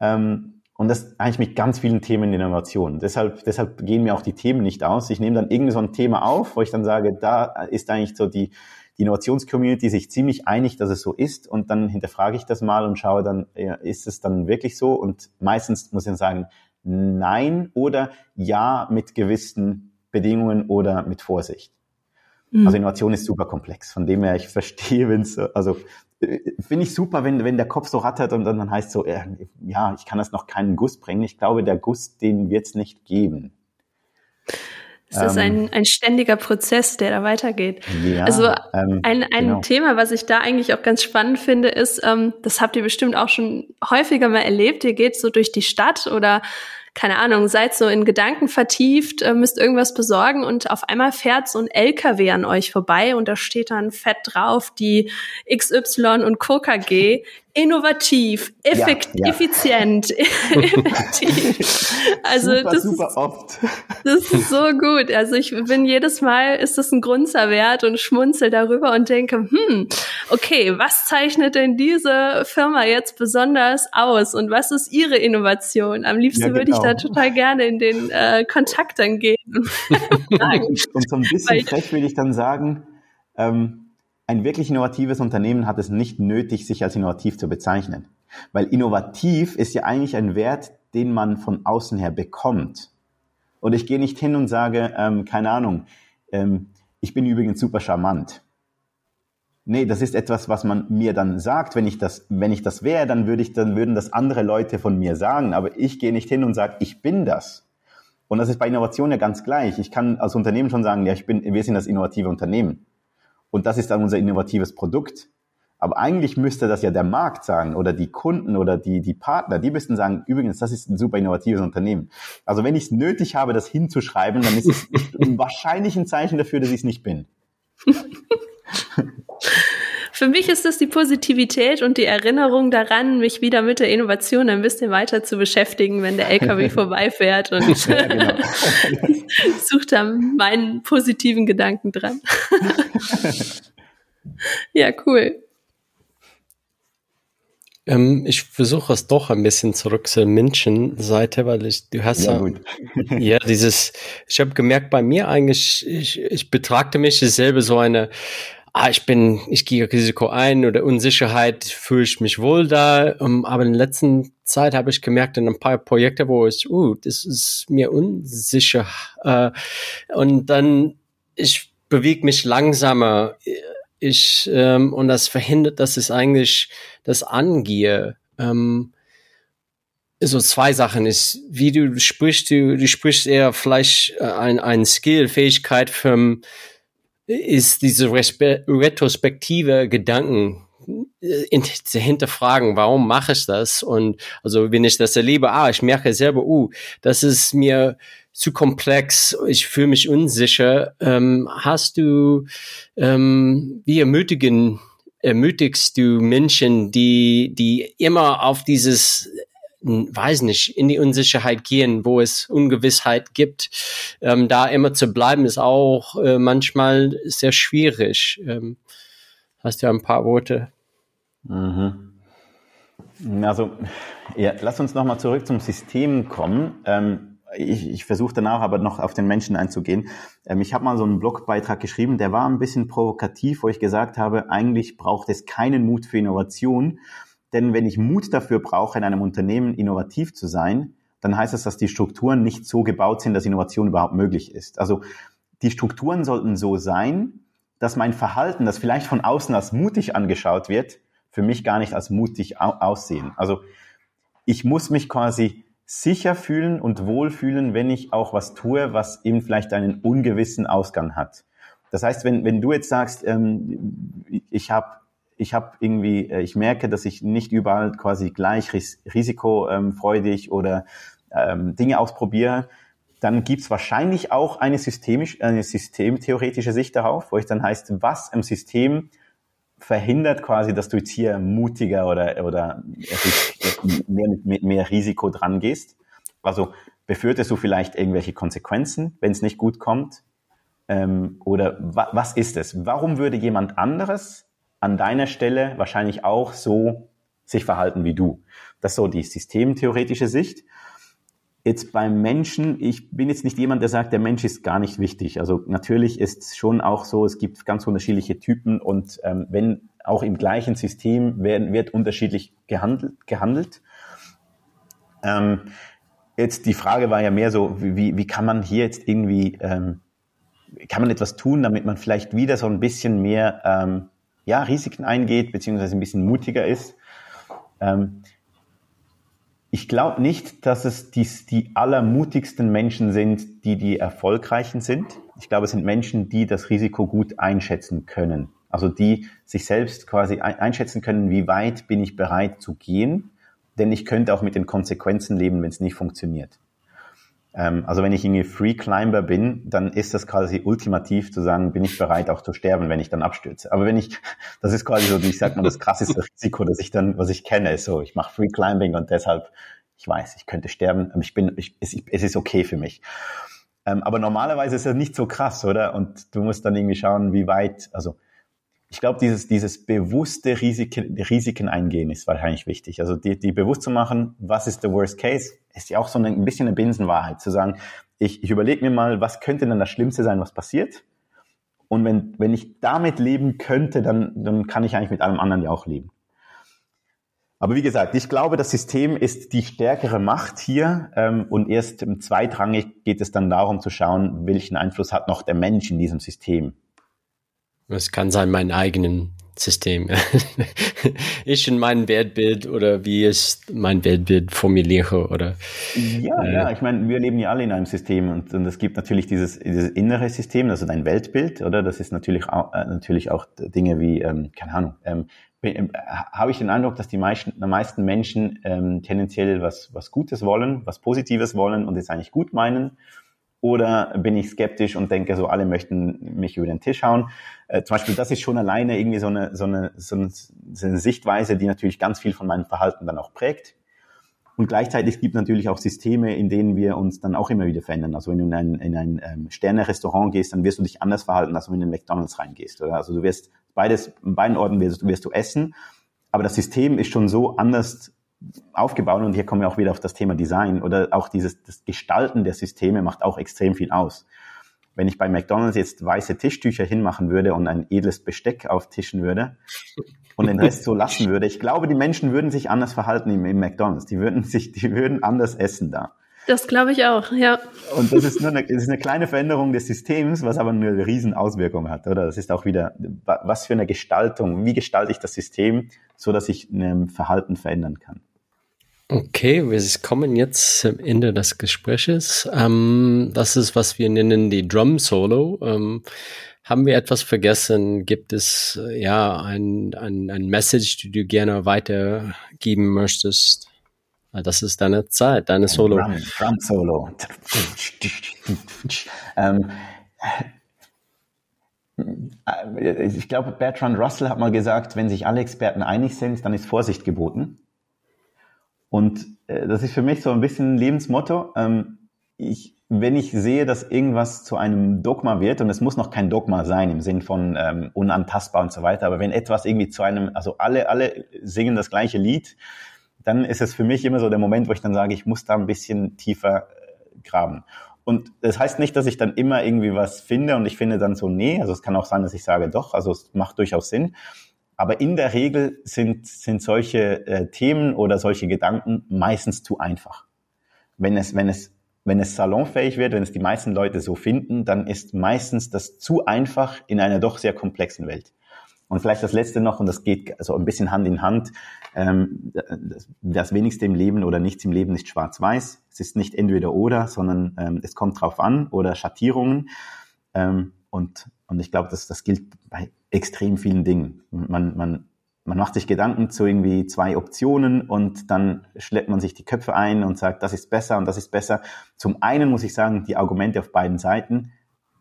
S3: Ähm, und das eigentlich mit ganz vielen Themen in Innovation. Deshalb, deshalb gehen mir auch die Themen nicht aus. Ich nehme dann irgendein so ein Thema auf, wo ich dann sage, da ist eigentlich so die, die Innovationscommunity sich ziemlich einig, dass es so ist. Und dann hinterfrage ich das mal und schaue dann, ja, ist es dann wirklich so? Und meistens muss ich dann sagen, Nein oder Ja mit gewissen Bedingungen oder mit Vorsicht. Mhm. Also Innovation ist super komplex. Von dem her, ich verstehe, wenn es, also finde ich super, wenn, wenn der Kopf so rattert und dann heißt so, äh, ja, ich kann das noch keinen Guss bringen. Ich glaube, der Guss, den wird es nicht geben.
S4: Es ist ähm, ein, ein ständiger Prozess, der da weitergeht. Ja, also ähm, ein, ein genau. Thema, was ich da eigentlich auch ganz spannend finde, ist, ähm, das habt ihr bestimmt auch schon häufiger mal erlebt, ihr geht so durch die Stadt oder keine Ahnung, seid so in Gedanken vertieft, äh, müsst irgendwas besorgen und auf einmal fährt so ein LKW an euch vorbei und da steht dann fett drauf die XY und KKG innovativ, effekt, ja, ja. effizient, [LAUGHS] effektiv. Also
S3: super,
S4: das,
S3: super
S4: ist,
S3: oft.
S4: das ist so gut. Also ich bin jedes Mal ist das ein Grunzerwert und schmunzel darüber und denke, hm, okay, was zeichnet denn diese Firma jetzt besonders aus und was ist ihre Innovation? Am liebsten ja, genau. würde ich da genau. total gerne in den äh, Kontakt dann gehen.
S3: und, [LAUGHS] und so ein bisschen frech würde ich dann sagen, ähm, ein wirklich innovatives Unternehmen hat es nicht nötig, sich als innovativ zu bezeichnen. Weil innovativ ist ja eigentlich ein Wert, den man von außen her bekommt. Und ich gehe nicht hin und sage, ähm, keine Ahnung, ähm, ich bin übrigens super charmant. Nee, das ist etwas, was man mir dann sagt. Wenn ich das, wenn ich das wäre, dann würde ich, dann würden das andere Leute von mir sagen. Aber ich gehe nicht hin und sage, ich bin das. Und das ist bei Innovation ja ganz gleich. Ich kann als Unternehmen schon sagen, ja, ich bin, wir sind das innovative Unternehmen. Und das ist dann unser innovatives Produkt. Aber eigentlich müsste das ja der Markt sagen oder die Kunden oder die, die Partner, die müssten sagen, übrigens, das ist ein super innovatives Unternehmen. Also wenn ich es nötig habe, das hinzuschreiben, dann ist es [LAUGHS] wahrscheinlich ein Zeichen dafür, dass ich es nicht bin. [LAUGHS]
S4: Für mich ist es die Positivität und die Erinnerung daran, mich wieder mit der Innovation ein bisschen weiter zu beschäftigen, wenn der LKW [LAUGHS] vorbeifährt und ja, genau. [LAUGHS] sucht da meinen positiven Gedanken dran. [LAUGHS] ja, cool.
S2: Ähm, ich versuche es doch ein bisschen zurück zur Menschenseite, weil ich, du hast ja, ja, ja dieses, ich habe gemerkt, bei mir eigentlich, ich, ich betragte mich selber so eine ah, ich bin, ich gehe Risiko ein oder Unsicherheit, fühle ich mich wohl da. Um, ähm, aber in der letzten Zeit habe ich gemerkt, in ein paar Projekte, wo ich, uh, das ist mir unsicher. Äh, und dann, ich bewege mich langsamer. Ich, ähm, und das verhindert, dass ich eigentlich das angehe. Ähm, so zwei Sachen ist, wie du sprichst, du, du sprichst eher vielleicht äh, ein, ein Skill, Fähigkeit vom, ist diese retrospektive Gedanken äh, zu hinterfragen, warum mache ich das? Und also wenn ich das erlebe, ah, ich merke selber, uh, das ist mir zu komplex, ich fühle mich unsicher. Ähm, hast du, ähm, wie ermutigen, ermutigst du Menschen, die, die immer auf dieses weiß nicht, in die Unsicherheit gehen, wo es Ungewissheit gibt. Ähm, da immer zu bleiben, ist auch äh, manchmal sehr schwierig. Ähm, hast du ja ein paar Worte?
S3: Mhm. Also, ja, lass uns nochmal zurück zum System kommen. Ähm, ich, ich versuche danach aber noch auf den Menschen einzugehen. Ähm, ich habe mal so einen Blogbeitrag geschrieben, der war ein bisschen provokativ, wo ich gesagt habe, eigentlich braucht es keinen Mut für Innovation, denn wenn ich Mut dafür brauche, in einem Unternehmen innovativ zu sein, dann heißt das, dass die Strukturen nicht so gebaut sind, dass Innovation überhaupt möglich ist. Also die Strukturen sollten so sein, dass mein Verhalten, das vielleicht von außen als mutig angeschaut wird, für mich gar nicht als mutig aussehen. Also ich muss mich quasi sicher fühlen und wohlfühlen, wenn ich auch was tue, was eben vielleicht einen ungewissen Ausgang hat. Das heißt, wenn, wenn du jetzt sagst, ähm, ich habe ich habe irgendwie, äh, ich merke, dass ich nicht überall quasi gleich ris risikofreudig oder ähm, Dinge ausprobiere, dann gibt's wahrscheinlich auch eine, systemisch, eine systemtheoretische Sicht darauf, wo ich dann heißt, was im System verhindert quasi, dass du jetzt hier mutiger oder, oder mehr mit mehr Risiko dran gehst. Also befürchtest du vielleicht irgendwelche Konsequenzen, wenn es nicht gut kommt? Ähm, oder wa was ist es? Warum würde jemand anderes an deiner Stelle wahrscheinlich auch so sich verhalten wie du. Das ist so die systemtheoretische Sicht. Jetzt beim Menschen, ich bin jetzt nicht jemand, der sagt, der Mensch ist gar nicht wichtig. Also natürlich ist schon auch so, es gibt ganz unterschiedliche Typen und ähm, wenn auch im gleichen System werden, wird unterschiedlich gehandelt. gehandelt. Ähm, jetzt die Frage war ja mehr so, wie, wie kann man hier jetzt irgendwie, ähm, kann man etwas tun, damit man vielleicht wieder so ein bisschen mehr ähm, ja, Risiken eingeht, beziehungsweise ein bisschen mutiger ist. Ähm, ich glaube nicht, dass es die, die allermutigsten Menschen sind, die die erfolgreichen sind. Ich glaube, es sind Menschen, die das Risiko gut einschätzen können. Also die sich selbst quasi einschätzen können, wie weit bin ich bereit zu gehen, denn ich könnte auch mit den Konsequenzen leben, wenn es nicht funktioniert. Ähm, also wenn ich irgendwie Free Climber bin, dann ist das quasi ultimativ zu sagen, bin ich bereit auch zu sterben, wenn ich dann abstürze. Aber wenn ich, [LAUGHS] das ist quasi so, ich sag mal, das krasseste [LAUGHS] Risiko, das ich dann, was ich kenne, ist so, ich mache Free Climbing und deshalb, ich weiß, ich könnte sterben, aber ich bin, ich, es, es ist okay für mich. Ähm, aber normalerweise ist das nicht so krass, oder? Und du musst dann irgendwie schauen, wie weit, also ich glaube, dieses, dieses bewusste Risiken, Risiken eingehen ist wahrscheinlich wichtig. Also die, die bewusst zu machen, was ist der Worst Case, ist ja auch so ein bisschen eine Binsenwahrheit, zu sagen, ich, ich überlege mir mal, was könnte denn das Schlimmste sein, was passiert? Und wenn, wenn ich damit leben könnte, dann, dann kann ich eigentlich mit allem anderen ja auch leben. Aber wie gesagt, ich glaube, das System ist die stärkere Macht hier ähm, und erst im zweitrangig geht es dann darum zu schauen, welchen Einfluss hat noch der Mensch in diesem System.
S2: Es kann sein, mein eigenen System. [LAUGHS] ich in meinem Weltbild oder wie ich mein Weltbild formuliere oder.
S3: Ja, äh, ja, ich meine, wir leben ja alle in einem System und, und es gibt natürlich dieses, dieses innere System, also dein Weltbild, oder? Das ist natürlich auch, äh, natürlich auch Dinge wie, ähm, keine Ahnung, ähm, äh, habe ich den Eindruck, dass die meisten, die meisten Menschen ähm, tendenziell was, was Gutes wollen, was Positives wollen und es eigentlich gut meinen oder bin ich skeptisch und denke, so alle möchten mich über den Tisch hauen? Äh, zum Beispiel, das ist schon alleine irgendwie so eine, so, eine, so eine Sichtweise, die natürlich ganz viel von meinem Verhalten dann auch prägt. Und gleichzeitig gibt es natürlich auch Systeme, in denen wir uns dann auch immer wieder verändern. Also wenn du in ein, in ein ähm, Sterne-Restaurant gehst, dann wirst du dich anders verhalten, als wenn du in den McDonalds reingehst. Oder? Also du wirst beides, in beiden Orten wirst, wirst du essen, aber das System ist schon so anders aufgebaut und hier kommen wir auch wieder auf das Thema Design oder auch dieses das Gestalten der Systeme macht auch extrem viel aus. Wenn ich bei McDonald's jetzt weiße Tischtücher hinmachen würde und ein edles Besteck auftischen würde und den Rest so lassen würde, ich glaube, die Menschen würden sich anders verhalten im, im McDonald's. Die würden sich, die würden anders essen da.
S4: Das glaube ich auch, ja.
S3: Und das ist nur eine, das ist eine kleine Veränderung des Systems, was aber eine riesen Auswirkung hat, oder? Das ist auch wieder, was für eine Gestaltung, wie gestalte ich das System, so dass ich ein Verhalten verändern kann.
S2: Okay, wir kommen jetzt zum Ende des Gespräches. Ähm, das ist, was wir nennen die Drum Solo. Ähm, haben wir etwas vergessen? Gibt es äh, ja ein, ein, ein Message, die du gerne weitergeben möchtest? Das ist deine Zeit, deine Solo.
S3: Drum, Drum Solo. ähm, äh, ich glaube, Bertrand Russell hat mal gesagt, wenn sich alle Experten einig sind, dann ist Vorsicht geboten. Und äh, das ist für mich so ein bisschen ein Lebensmotto. Ähm, ich, wenn ich sehe, dass irgendwas zu einem Dogma wird, und es muss noch kein Dogma sein im Sinn von ähm, unantastbar und so weiter, aber wenn etwas irgendwie zu einem, also alle, alle singen das gleiche Lied, dann ist es für mich immer so der Moment, wo ich dann sage, ich muss da ein bisschen tiefer äh, graben. Und das heißt nicht, dass ich dann immer irgendwie was finde und ich finde dann so, nee, also es kann auch sein, dass ich sage, doch, also es macht durchaus Sinn. Aber in der Regel sind, sind solche äh, Themen oder solche Gedanken meistens zu einfach. Wenn es, wenn es, wenn es salonfähig wird, wenn es die meisten Leute so finden, dann ist meistens das zu einfach in einer doch sehr komplexen Welt. Und vielleicht das Letzte noch, und das geht so ein bisschen Hand in Hand, ähm, das wenigste im Leben oder nichts im Leben ist schwarz-weiß. Es ist nicht entweder oder, sondern ähm, es kommt drauf an oder Schattierungen. Ähm, und, und ich glaube, das, das gilt bei extrem vielen Dingen. Man, man, man macht sich Gedanken zu irgendwie zwei Optionen und dann schleppt man sich die Köpfe ein und sagt, das ist besser und das ist besser. Zum einen muss ich sagen, die Argumente auf beiden Seiten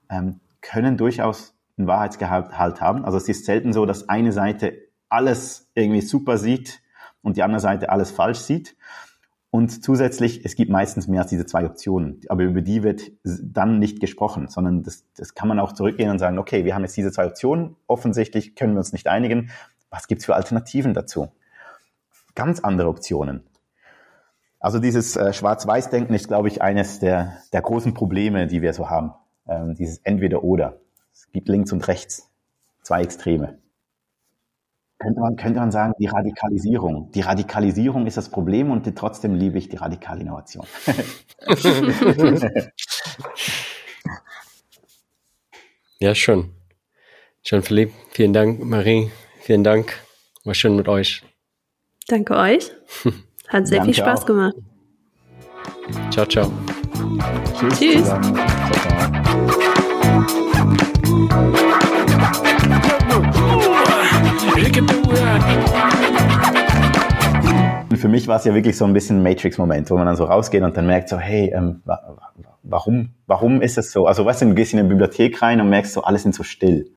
S3: ähm, können durchaus einen Wahrheitsgehalt haben. Also es ist selten so, dass eine Seite alles irgendwie super sieht und die andere Seite alles falsch sieht. Und zusätzlich, es gibt meistens mehr als diese zwei Optionen, aber über die wird dann nicht gesprochen, sondern das, das kann man auch zurückgehen und sagen, okay, wir haben jetzt diese zwei Optionen, offensichtlich können wir uns nicht einigen, was gibt's für Alternativen dazu? Ganz andere Optionen. Also dieses äh, Schwarz-Weiß-Denken ist, glaube ich, eines der, der großen Probleme, die wir so haben. Ähm, dieses Entweder-Oder. Es gibt links und rechts zwei Extreme. Könnte man, könnte man sagen, die Radikalisierung. Die Radikalisierung ist das Problem und trotzdem liebe ich die radikale Innovation. [LAUGHS]
S2: ja, schon. Schon, Philipp. Vielen Dank, Marie. Vielen Dank. War schön mit euch.
S4: Danke euch. [LAUGHS] Hat sehr Danke viel Spaß auch. gemacht.
S2: Ciao, ciao.
S4: Tschüss. Tschüss.
S3: Für mich war es ja wirklich so ein bisschen Matrix-Moment, wo man dann so rausgeht und dann merkt so, hey, ähm, warum, warum ist es so? Also weißt du, du gehst in eine Bibliothek rein und merkst so, alles sind so still